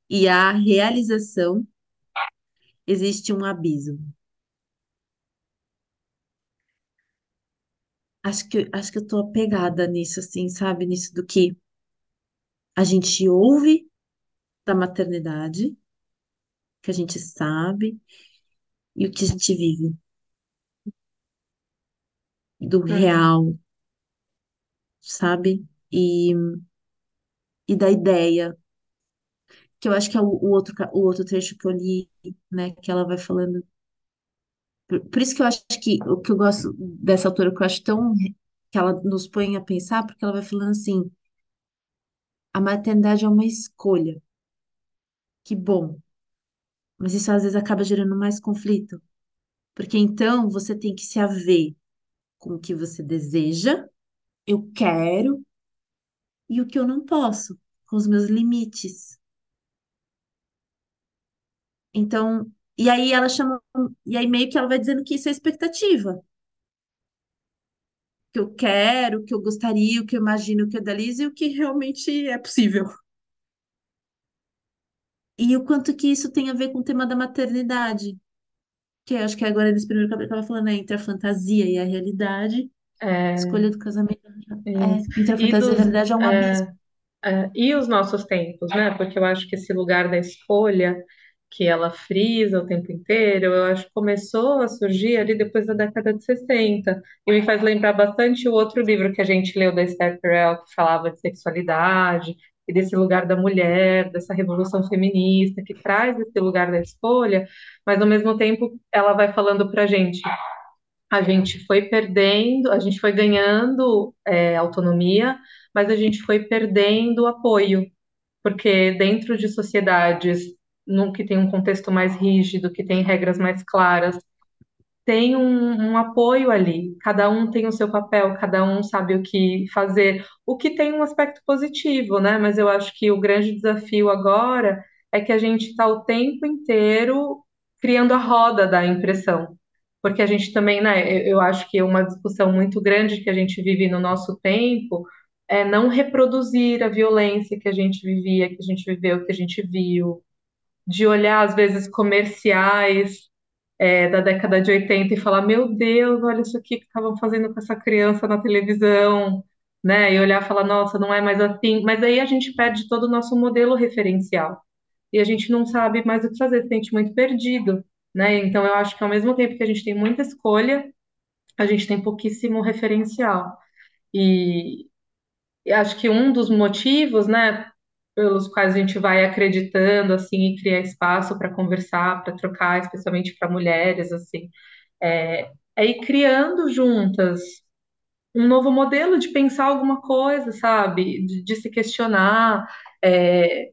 E a realização existe um abismo. Acho que, acho que eu tô apegada nisso, assim, sabe? Nisso do que a gente ouve da maternidade, que a gente sabe, e o que a gente vive, do Uhum. real, sabe? E, e da ideia, que eu acho que é o, o outro, o outro trecho que eu li, né? Que ela vai falando. Por, por isso que eu acho que o que eu gosto dessa autora, que eu acho tão. que ela nos põe a pensar, porque ela vai falando assim: a maternidade é uma escolha, que bom, mas isso às vezes acaba gerando mais conflito, porque então você tem que se haver com o que você deseja, eu quero, e o que eu não posso, com os meus limites. Então, e aí ela chama, e aí meio que ela vai dizendo que isso é expectativa, que eu quero, que eu gostaria, o que eu imagino, o que eu idealizo e o que realmente é possível. E o quanto que isso tem a ver com o tema da maternidade, que eu acho que agora nesse primeiro capítulo estava falando, né, entre a fantasia e a realidade, É, escolha do casamento, é, isso. entre a E fantasia e a dos, realidade é um abismo. é, É, e os nossos tempos, né? Porque eu acho que esse lugar da escolha que ela frisa o tempo inteiro, eu acho que começou a surgir ali depois da década de 60. E me faz lembrar bastante o outro livro que a gente leu da Esther Perel, que falava de sexualidade e desse lugar da mulher, dessa revolução feminista, que traz esse lugar da escolha, mas ao mesmo tempo ela vai falando para a gente. A gente foi perdendo, a gente foi ganhando é, autonomia, mas a gente foi perdendo apoio, porque dentro de sociedades num, que tem um contexto mais rígido, que tem regras mais claras, tem um, um apoio ali. Cada um tem o seu papel, cada um sabe o que fazer, o que tem um aspecto positivo, né? Mas eu acho que o grande desafio agora é que a gente está o tempo inteiro criando a roda da impressão. Porque a gente também, né? Eu, acho que uma discussão muito grande que a gente vive no nosso tempo é não reproduzir a violência que a gente vivia, que a gente viveu, que a gente viu, de olhar às vezes comerciais é, da década de 80 e falar, meu Deus, olha isso aqui que estavam fazendo com essa criança na televisão, né? E olhar e falar, nossa, não é mais assim. Mas aí a gente perde todo o nosso modelo referencial. E a gente não sabe mais o que fazer, se sente muito perdido, né? Então eu acho que ao mesmo tempo que a gente tem muita escolha, a gente tem pouquíssimo referencial. E, e acho que um dos motivos, né, pelos quais a gente vai acreditando assim e criar espaço para conversar, para trocar, especialmente para mulheres assim, é, é ir criando juntas um novo modelo de pensar alguma coisa, sabe? De, de se questionar, é,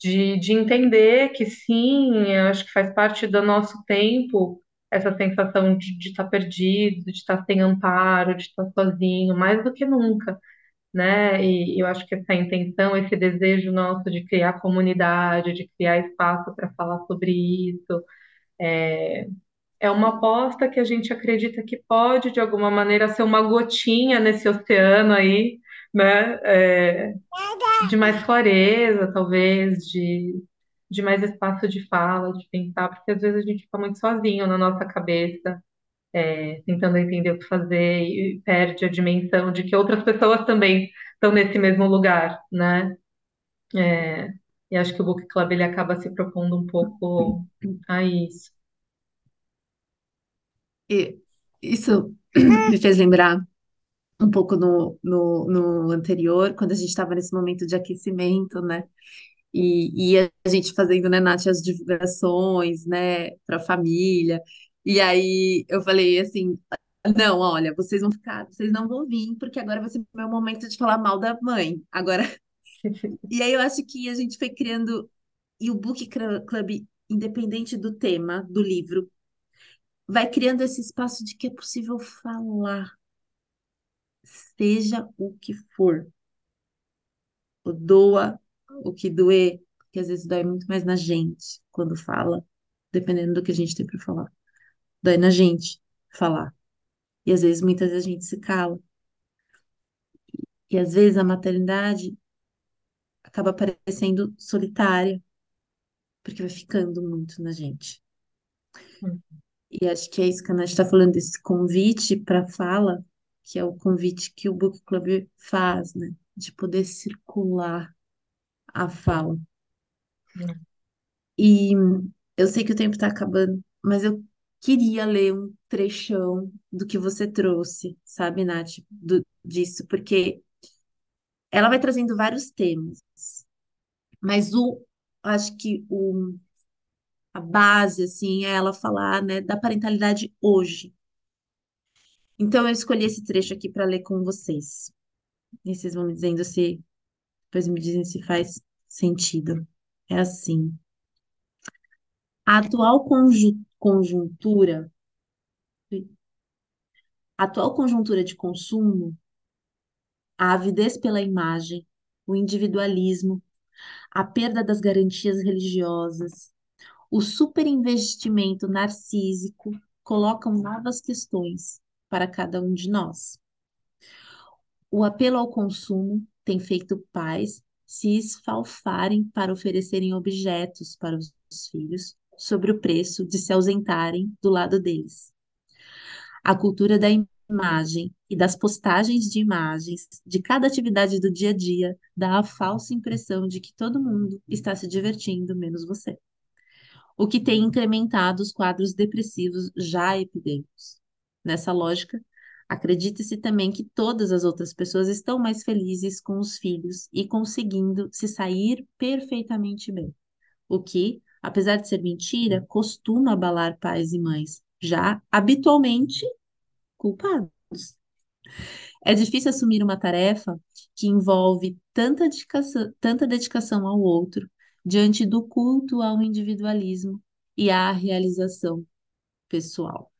de, de entender que sim, acho que faz parte do nosso tempo essa sensação de estar perdido, de estar sem amparo, de estar sozinho, mais do que nunca né? E eu acho que essa intenção, esse desejo nosso de criar comunidade, de criar espaço para falar sobre isso, é uma aposta que a gente acredita que pode, de alguma maneira, ser uma gotinha nesse oceano aí, né? É, de mais clareza, talvez, de, de mais espaço de fala, de pensar, porque às vezes a gente fica muito sozinho na nossa cabeça. É, tentando entender o que fazer e perde a dimensão de que outras pessoas também estão nesse mesmo lugar, né? É, e acho que o Book Club ele acaba se propondo um pouco a isso. E isso me fez lembrar um pouco no, no, no anterior, quando a gente estava nesse momento de aquecimento, né? E, e a gente fazendo, né, Nath, as divulgações, né, para a família. E aí eu falei assim: não, olha, vocês vão ficar, vocês não vão vir, porque agora vai ser meu momento de falar mal da mãe. Agora. E aí eu acho que a gente foi criando, e o Book Club, independente do tema do livro, vai criando esse espaço de que é possível falar, seja o que for. O doa o que doer, porque às vezes dói muito mais na gente quando fala, dependendo do que a gente tem para falar. Dói na gente falar. E às vezes, muitas vezes a gente se cala. E às vezes a maternidade acaba parecendo solitária, porque vai ficando muito na gente. Hum. E acho que é isso que a Nath está falando, desse convite para fala, que é o convite que o Book Club faz, né? De poder circular a fala. Hum. E eu sei que o tempo está acabando, mas eu queria ler um trechão do que você trouxe, sabe, Nath, do, disso, porque ela vai trazendo vários temas, mas o, acho que o, a base, assim, é ela falar, né, da parentalidade hoje. Então eu escolhi esse trecho aqui para ler com vocês. E vocês vão me dizendo se, depois me dizem se faz sentido. É assim. A atual conju- conjuntura, atual conjuntura de consumo, a avidez pela imagem, o individualismo, a perda das garantias religiosas, o superinvestimento narcísico colocam novas questões para cada um de nós. O apelo ao consumo tem feito pais se esfalfarem para oferecerem objetos para os filhos sobre o preço de se ausentarem do lado deles. A cultura da imagem e das postagens de imagens de cada atividade do dia a dia dá a falsa impressão de que todo mundo está se divertindo, menos você. O que tem incrementado os quadros depressivos já epidêmicos. Nessa lógica, acredita-se também que todas as outras pessoas estão mais felizes com os filhos e conseguindo se sair perfeitamente bem. O que, apesar de ser mentira, costuma abalar pais e mães, já habitualmente culpados. É difícil assumir uma tarefa que envolve tanta dedicação, tanta dedicação ao outro, diante do culto ao individualismo e à realização pessoal.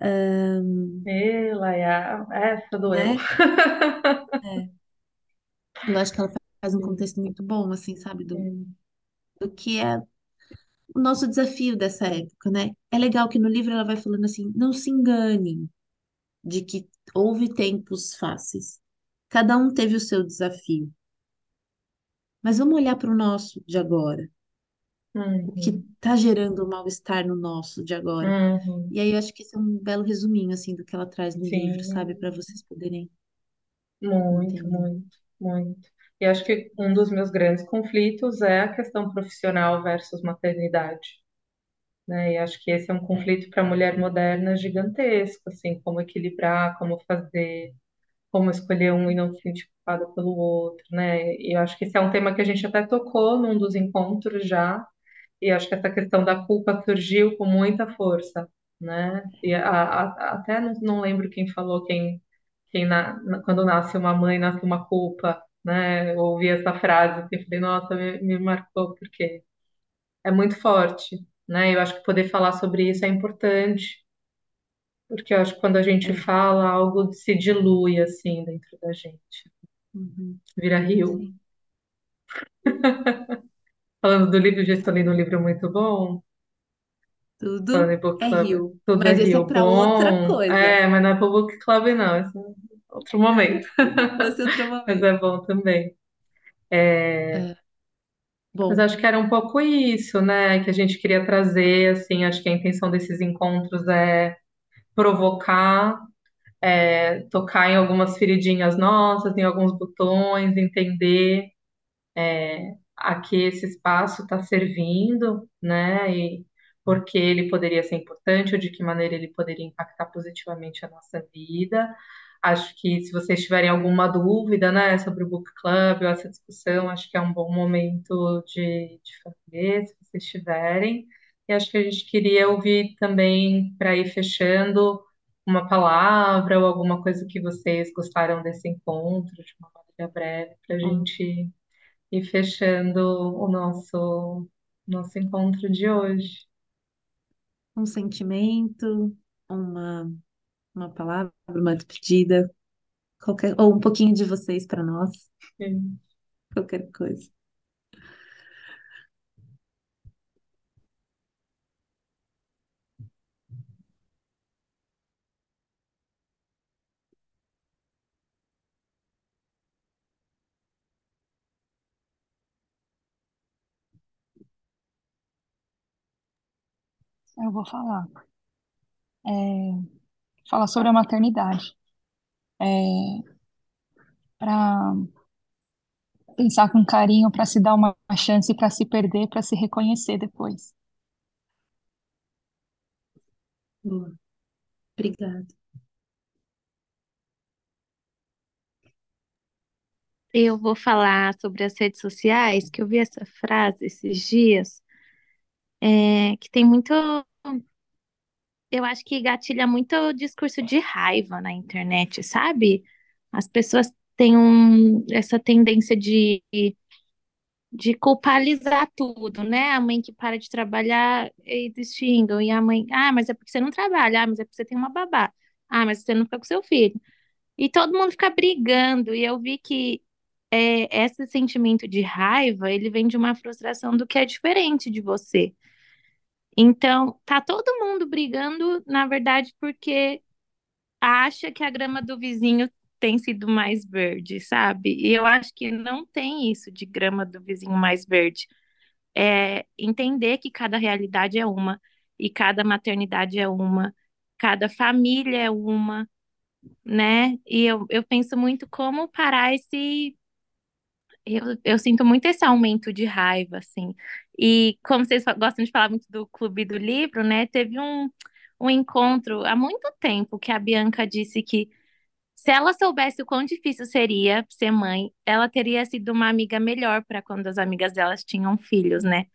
Ahn, Ê, Laia, essa doeu. né? É, eu acho que ela faz um Sim, contexto muito bom, assim, sabe, do, sim. do que é o nosso desafio dessa época, né? É legal que no livro ela vai falando assim, não se enganem de que houve tempos fáceis. Cada um teve o seu desafio. Mas vamos olhar para o nosso de agora, o que Uhum, está gerando o mal-estar no nosso de agora. uhum. E aí eu acho que esse é um belo resuminho, assim, do que ela traz no livro, sabe? Sim, Para vocês poderem muito, entender. muito, muito. E acho que um dos meus grandes conflitos é a questão profissional versus maternidade, né? E acho que esse é um conflito para a mulher moderna gigantesco, assim, como equilibrar, como fazer, como escolher um e não se culpada pelo outro, né? E acho que esse é um tema que a gente até tocou num dos encontros já, e acho que essa questão da culpa surgiu com muita força, né? E a- a- até não, não lembro quem falou, quem, quem na- quando nasce uma mãe, nasce uma culpa, né? Eu ouvi essa frase e falei, nossa, me, me marcou, porque é muito forte, né? Eu acho que poder falar sobre isso é importante, porque eu acho que quando a gente fala, algo se dilui, assim, dentro da gente, Uhum. vira rio. Sim. Falando do livro, já estou lendo um livro muito bom, falando Tudo em book é club, rio, tudo é mas esse é rio para outra bom. coisa. É, mas não é pro book club, não, esse outro momento. Outro Mas momento. é bom também. É, É. Mas Bom, acho que era um pouco isso, né, que a gente queria trazer, assim, acho que a intenção desses encontros é provocar, é, tocar em algumas feridinhas nossas, em alguns botões, entender a que esse espaço está servindo, né? E por que ele poderia ser importante ou de que maneira ele poderia impactar positivamente a nossa vida. Acho que se vocês tiverem alguma dúvida, né, sobre o Book Club ou essa discussão, acho que é um bom momento de, de fazer, se vocês tiverem. E acho que a gente queria ouvir também, para ir fechando, uma palavra ou alguma coisa que vocês gostaram desse encontro, de uma maneira breve, para a gente e fechando o nosso, nosso encontro de hoje. um sentimento, uma, uma palavra, uma despedida, qualquer, ou um pouquinho de vocês para nós, Sim. qualquer coisa. Eu vou falar. É, falar sobre a maternidade. É, para pensar com carinho, para se dar uma chance, para se perder, para se reconhecer depois. Boa. Obrigada. Eu vou falar sobre as redes sociais, que eu vi essa frase esses dias, é, que tem muito. Eu acho que gatilha muito o discurso de raiva na internet, sabe? As pessoas têm um, essa tendência de, de culpabilizar tudo, né? A mãe que para de trabalhar, eles xingam, e a mãe, ah, mas é porque você não trabalha, ah, mas é porque você tem uma babá, ah, mas você não fica com seu filho. E todo mundo fica brigando, e eu vi que é, esse sentimento de raiva, ele vem de uma frustração do que é diferente de você. Então, tá todo mundo brigando, na verdade, porque acha que a grama do vizinho tem sido mais verde, sabe? E eu acho que não tem isso de grama do vizinho mais verde. É entender que cada realidade é uma, e cada maternidade é uma, cada família é uma, né? E eu, eu penso muito como parar esse eu, eu sinto muito esse aumento de raiva, assim. E como vocês gostam de falar muito do Clube do Livro, né? Teve um, um encontro há muito tempo que a Bianca disse que se ela soubesse o quão difícil seria ser mãe, ela teria sido uma amiga melhor para quando as amigas delas tinham filhos, né?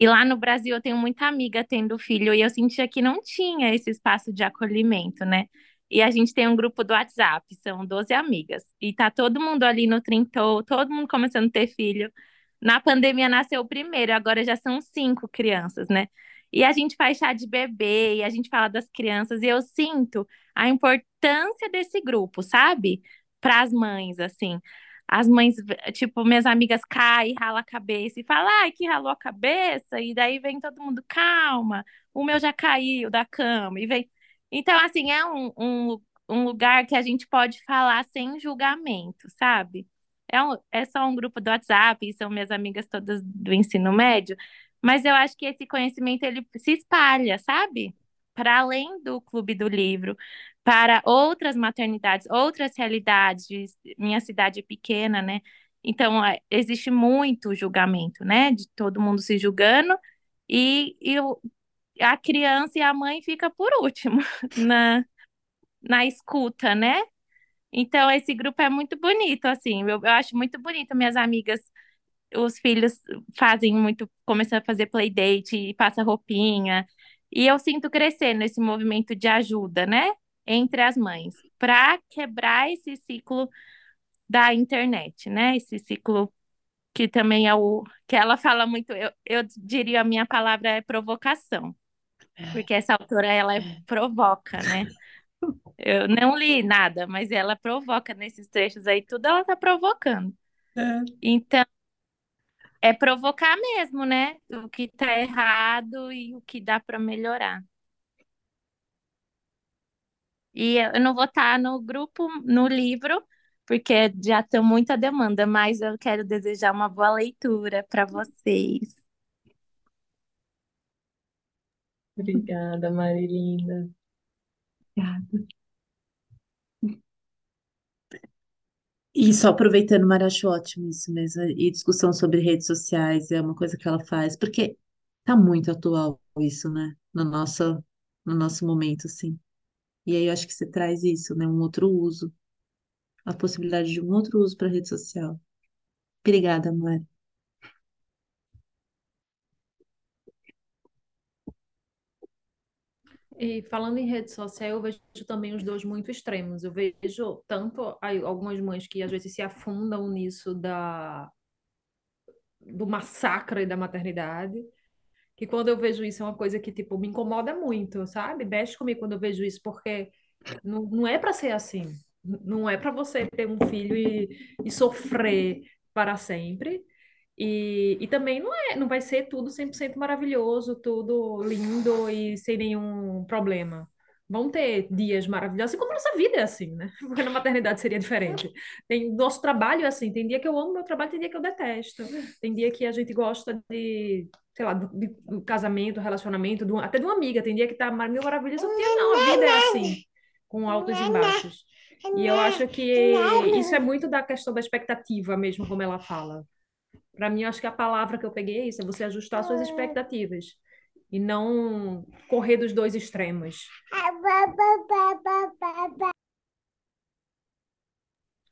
E lá no Brasil eu tenho muita amiga tendo filho e eu sentia que não tinha esse espaço de acolhimento, né? E a gente tem um grupo do WhatsApp, são 12 amigas. E tá todo mundo ali no Trintou, todo mundo começando a ter filho. Na pandemia nasceu o primeiro, agora já são cinco crianças, né? E a gente faz chá de bebê, e a gente fala das crianças, e eu sinto a importância desse grupo, sabe? Para as mães, assim. As mães, tipo, minhas amigas caem, rala a cabeça e falam, ai, que ralou a cabeça, e daí vem todo mundo, calma, o meu já caiu da cama, e vem. Então, assim, é um, um, um lugar que a gente pode falar sem julgamento, sabe? É, um, é só um grupo do WhatsApp, são minhas amigas todas do ensino médio, mas eu acho que esse conhecimento ele se espalha, sabe? Para além do clube do livro, para outras maternidades, outras realidades. Minha cidade é pequena, né? Então, é, existe muito julgamento, né? De todo mundo se julgando, e, e a criança e a mãe fica por último na, na escuta, né? Então, esse grupo é muito bonito, assim, eu, eu acho muito bonito. Minhas amigas, os filhos fazem muito, começam a fazer playdate e passa roupinha. E eu sinto crescer nesse movimento de ajuda, né? Entre as mães, para quebrar esse ciclo da internet, né? Esse ciclo que também é o que ela fala muito, eu, eu diria a minha palavra é provocação, porque essa autora ela é- provoca, né? Eu não li nada, mas ela provoca nesses trechos aí, tudo ela tá provocando. É. Então, é provocar mesmo, né? O que tá errado e o que dá para melhorar. E eu não vou estar no grupo, no livro, porque já tem muita demanda, mas eu quero desejar uma boa leitura para vocês. Obrigada, Marilinda. Obrigada. E só aproveitando, Mara, acho ótimo isso mesmo. E discussão sobre redes sociais é uma coisa que ela faz, porque tá muito atual isso, né? No nosso, no nosso momento, assim. E aí eu acho que você traz isso, né? Um outro uso, a possibilidade de um outro uso para a rede social. Obrigada, Mari. E falando em rede social, eu vejo também os dois muito extremos. Eu vejo tanto algumas mães que às vezes se afundam nisso da do massacre da maternidade, que quando eu vejo isso é uma coisa que tipo me incomoda muito, sabe? Mexe comigo quando eu vejo isso porque não, não é para ser assim. Não é para você ter um filho e, e sofrer para sempre. E, e também não é, não vai ser tudo 100% maravilhoso, tudo lindo e sem nenhum problema. Vão ter dias maravilhosos, assim como nossa vida é assim, né? Porque na maternidade seria diferente. Tem nosso trabalho é assim, tem dia que eu amo meu trabalho, tem dia que eu detesto. Tem dia que a gente gosta de, sei lá, de, de casamento, relacionamento, um, até de uma amiga. Tem dia que tá mil maravilhoso, outro dia não, a vida é assim, com altos e baixos. E eu acho que isso é muito da questão da expectativa mesmo, como ela fala. Para mim, acho que a palavra que eu peguei é isso, é você ajustar suas expectativas e não correr dos dois extremos.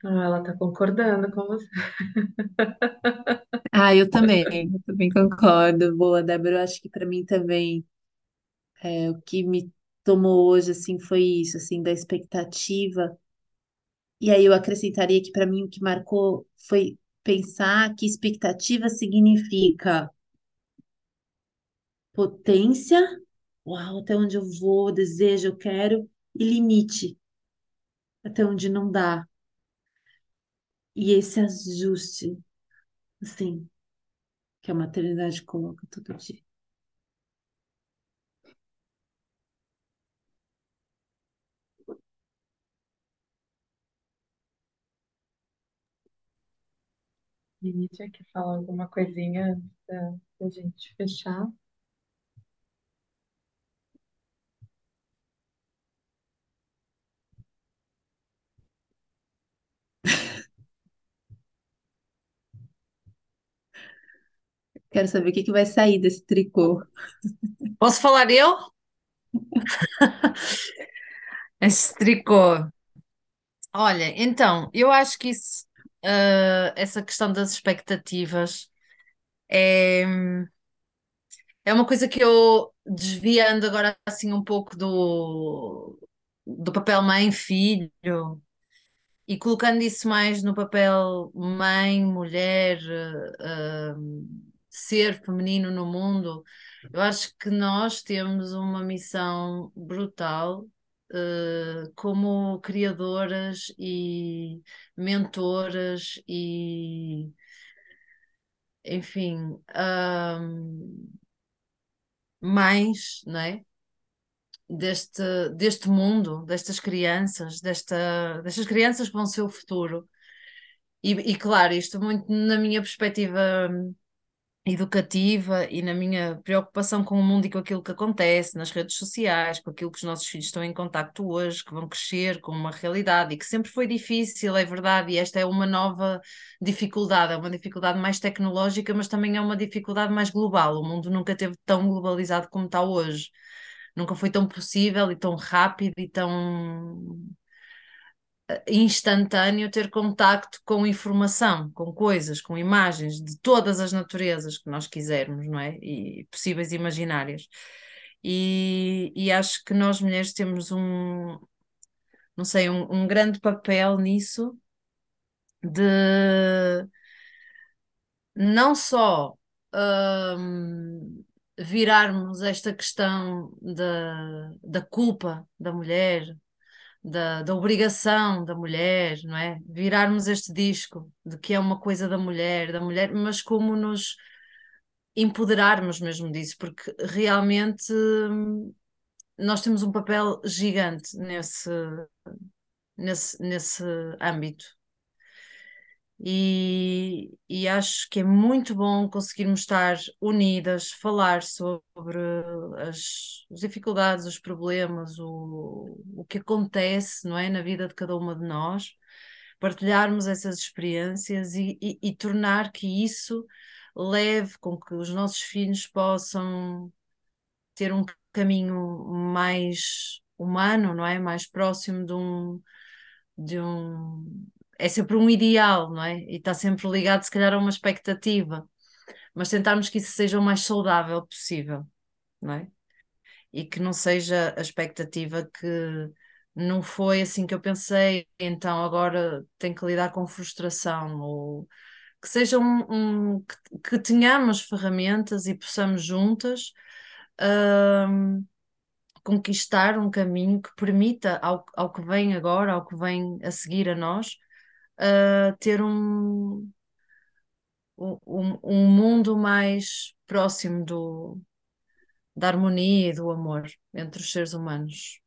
Ah, ela está concordando com você. Ah, eu também, eu também concordo. Boa, Débora, eu acho que para mim também é, o que me tomou hoje assim foi isso, assim, da expectativa. E aí eu acrescentaria que para mim o que marcou foi pensar que expectativa significa potência, uau, até onde eu vou, desejo, eu quero, e limite, até onde não dá. E esse ajuste, assim, que a maternidade coloca todo dia. Lídia, quer falar alguma coisinha para a gente fechar? Quero saber o que que vai sair desse tricô. Posso falar eu? Esse tricô. Olha, então, eu acho que isso, uh, essa questão das expectativas é, é uma coisa que eu, desviando agora assim um pouco do, do papel mãe-filho e colocando isso mais no papel mãe, mulher, uh, ser feminino no mundo, eu acho que nós temos uma missão brutal uh, como criadoras e mentoras e enfim um, mães, é? Deste, deste mundo, destas crianças, desta, destas crianças que vão ser o futuro. E, e claro, isto muito na minha perspectiva educativa e na minha preocupação com o mundo e com aquilo que acontece nas redes sociais, com aquilo que os nossos filhos estão em contacto hoje, que vão crescer com uma realidade e que sempre foi difícil, é verdade, e esta é uma nova dificuldade, é uma dificuldade mais tecnológica, mas também é uma dificuldade mais global. O mundo nunca teve tão globalizado como está hoje. Nunca foi tão possível e tão rápido e tão instantâneo ter contacto com informação, com coisas, com imagens de todas as naturezas que nós quisermos, não é? E possíveis imaginárias. E, e acho que nós mulheres temos um, não sei, um, um grande papel nisso de não só um, virarmos esta questão da, da culpa da mulher, da, da obrigação da mulher, não é? Virarmos este disco de que é uma coisa da mulher, da mulher, mas como nos empoderarmos mesmo disso, porque realmente hum, nós temos um papel gigante nesse, nesse, nesse âmbito. E, e acho que é muito bom conseguirmos estar unidas, falar sobre as, as dificuldades, os problemas, o, o que acontece, não é, na vida de cada uma de nós, partilharmos essas experiências e, e, e tornar que isso leve com que os nossos filhos possam ter um caminho mais humano, não é? Mais próximo de um, de um. É sempre um ideal, não é? E está sempre ligado, se calhar, a uma expectativa. Mas tentarmos que isso seja o mais saudável possível, não é? E que não seja a expectativa que não foi assim que eu pensei, então agora tenho que lidar com frustração, ou que seja um, um que, que, tenhamos ferramentas e possamos juntas um, conquistar um caminho que permita ao, ao que vem agora, ao que vem a seguir a nós, ter um, um, um mundo mais próximo do, da harmonia e do amor entre os seres humanos.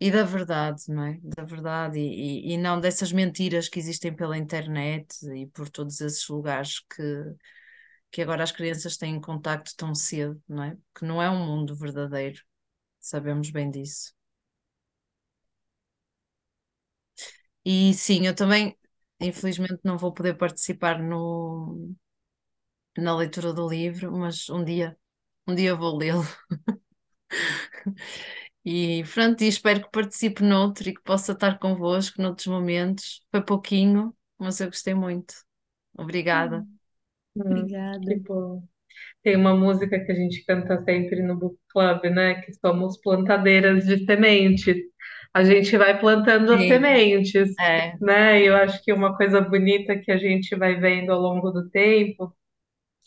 E da verdade, não é? Da verdade, e, e, e não dessas mentiras que existem pela internet e por todos esses lugares que, que agora as crianças têm contacto tão cedo, não é? Que não é um mundo verdadeiro, sabemos bem disso. E sim, eu também, infelizmente, não vou poder participar no, na leitura do livro, mas um dia, um dia vou lê-lo. E pronto, e espero que participe noutro e que possa estar convosco noutros momentos. Foi pouquinho, mas eu gostei muito. Obrigada. Hum, Obrigada. bom. Tem uma música que a gente canta sempre no Book Club, né? Que somos plantadeiras de sementes. A gente vai plantando as Sim, sementes, é. né? E eu acho que uma coisa bonita que a gente vai vendo ao longo do tempo,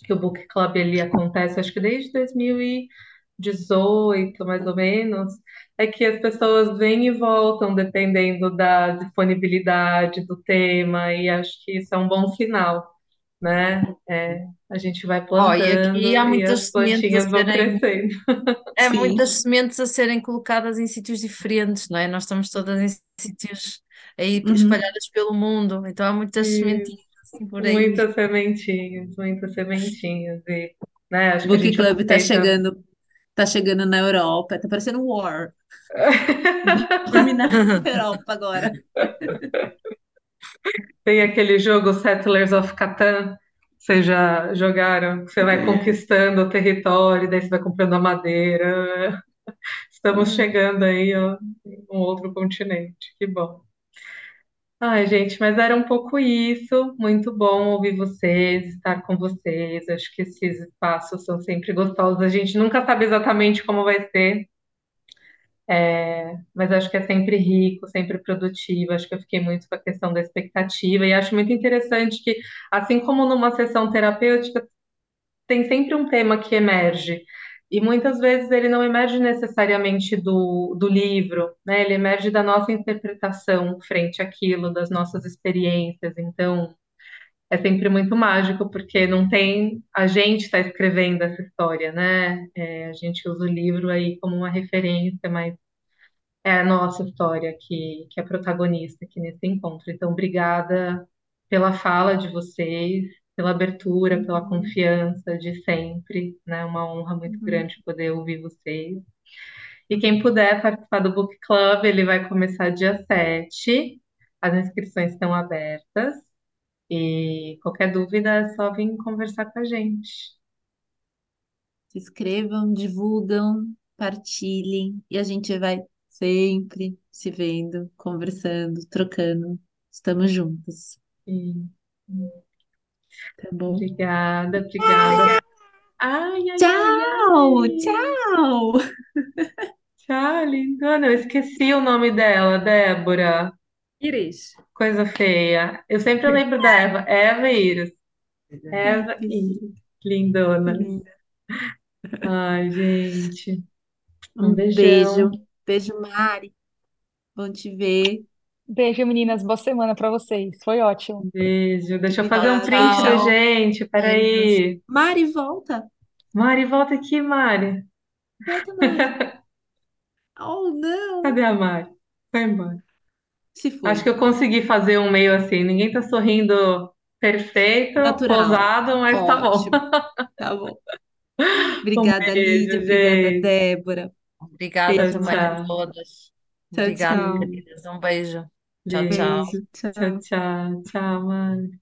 que o Book Club ele acontece, acho que desde 2018, mais ou menos, é que as pessoas vêm e voltam dependendo da disponibilidade do tema, e acho que isso é um bom sinal, né? É, a gente vai Ó, e aqui há plantando e muitas as sementes a serem, é Sim. muitas sementes a serem colocadas em sítios diferentes, não é? Nós estamos todas em sítios aí Uhum. espalhadas pelo mundo, então há muitas sementinhas assim por aí. Muitas sementinhas, muitas sementinhas. E, né, acho O Book Club tá aproveita. chegando, tá chegando na Europa, tá parecendo um War. Dominar a Europa agora. Tem aquele jogo Settlers of Catan, vocês já jogaram? Você vai É. conquistando o território, daí você vai comprando a madeira. Estamos Hum. chegando aí, em um outro continente. Que bom. Ai, gente, mas era um pouco isso. Muito bom ouvir vocês, estar com vocês. Acho que esses espaços são sempre gostosos. A gente nunca sabe exatamente como vai ser, é, mas acho que é sempre rico, sempre produtivo. Acho que eu fiquei muito com a questão da expectativa e acho muito interessante que, assim como numa sessão terapêutica, tem sempre um tema que emerge. E muitas vezes ele não emerge necessariamente do, do livro, né? Ele emerge da nossa interpretação frente àquilo, das nossas experiências. Então, é sempre muito mágico, porque não tem. A gente está escrevendo essa história, né? É, a gente usa o livro aí como uma referência, mas é a nossa história que, que é protagonista aqui nesse encontro. Então, obrigada pela fala de vocês, pela abertura, pela Uhum. confiança de sempre, né? Uma honra muito Uhum. grande poder ouvir vocês. E quem puder participar do Book Club, ele vai começar dia 7. As inscrições estão abertas. E qualquer dúvida é só vir conversar com a gente. Se inscrevam, divulgam, partilhem e a gente vai sempre se vendo, conversando, trocando. Estamos juntos, tá bom? obrigada, obrigada. Ai, ai, Tchau, ai. tchau. Tchau, lindona. Eu esqueci o nome dela, Débora. Iris. Coisa feia. Eu sempre lembro da Eva. Eva e Iris. Eva e Iris. Lindona. Linda. Ai, gente. Um Um beijão. beijo. Beijo, Mari. Bom te ver. Beijo, meninas. Boa semana para vocês. Foi ótimo. Um beijo. Deixa eu fazer um print da Tchau. gente. Peraí. Mari, volta. Mari, volta aqui, Mari. Volta, Mari. Oh, não. Cadê a Mari? Foi embora. Se Acho que eu consegui fazer um meio assim. Ninguém tá sorrindo perfeito, Natural. posado, mas tá bom. Ótimo. Tá bom. Um Obrigada, Lídia. beijo, Obrigada, gente. Débora. Obrigada Tchau, também a tchau. todas. Tchau, Obrigada, tchau. queridas. Um beijo. Tchau, Beijo. tchau. Beijo. Tchau, Tchau. tchau. Tchau, mano.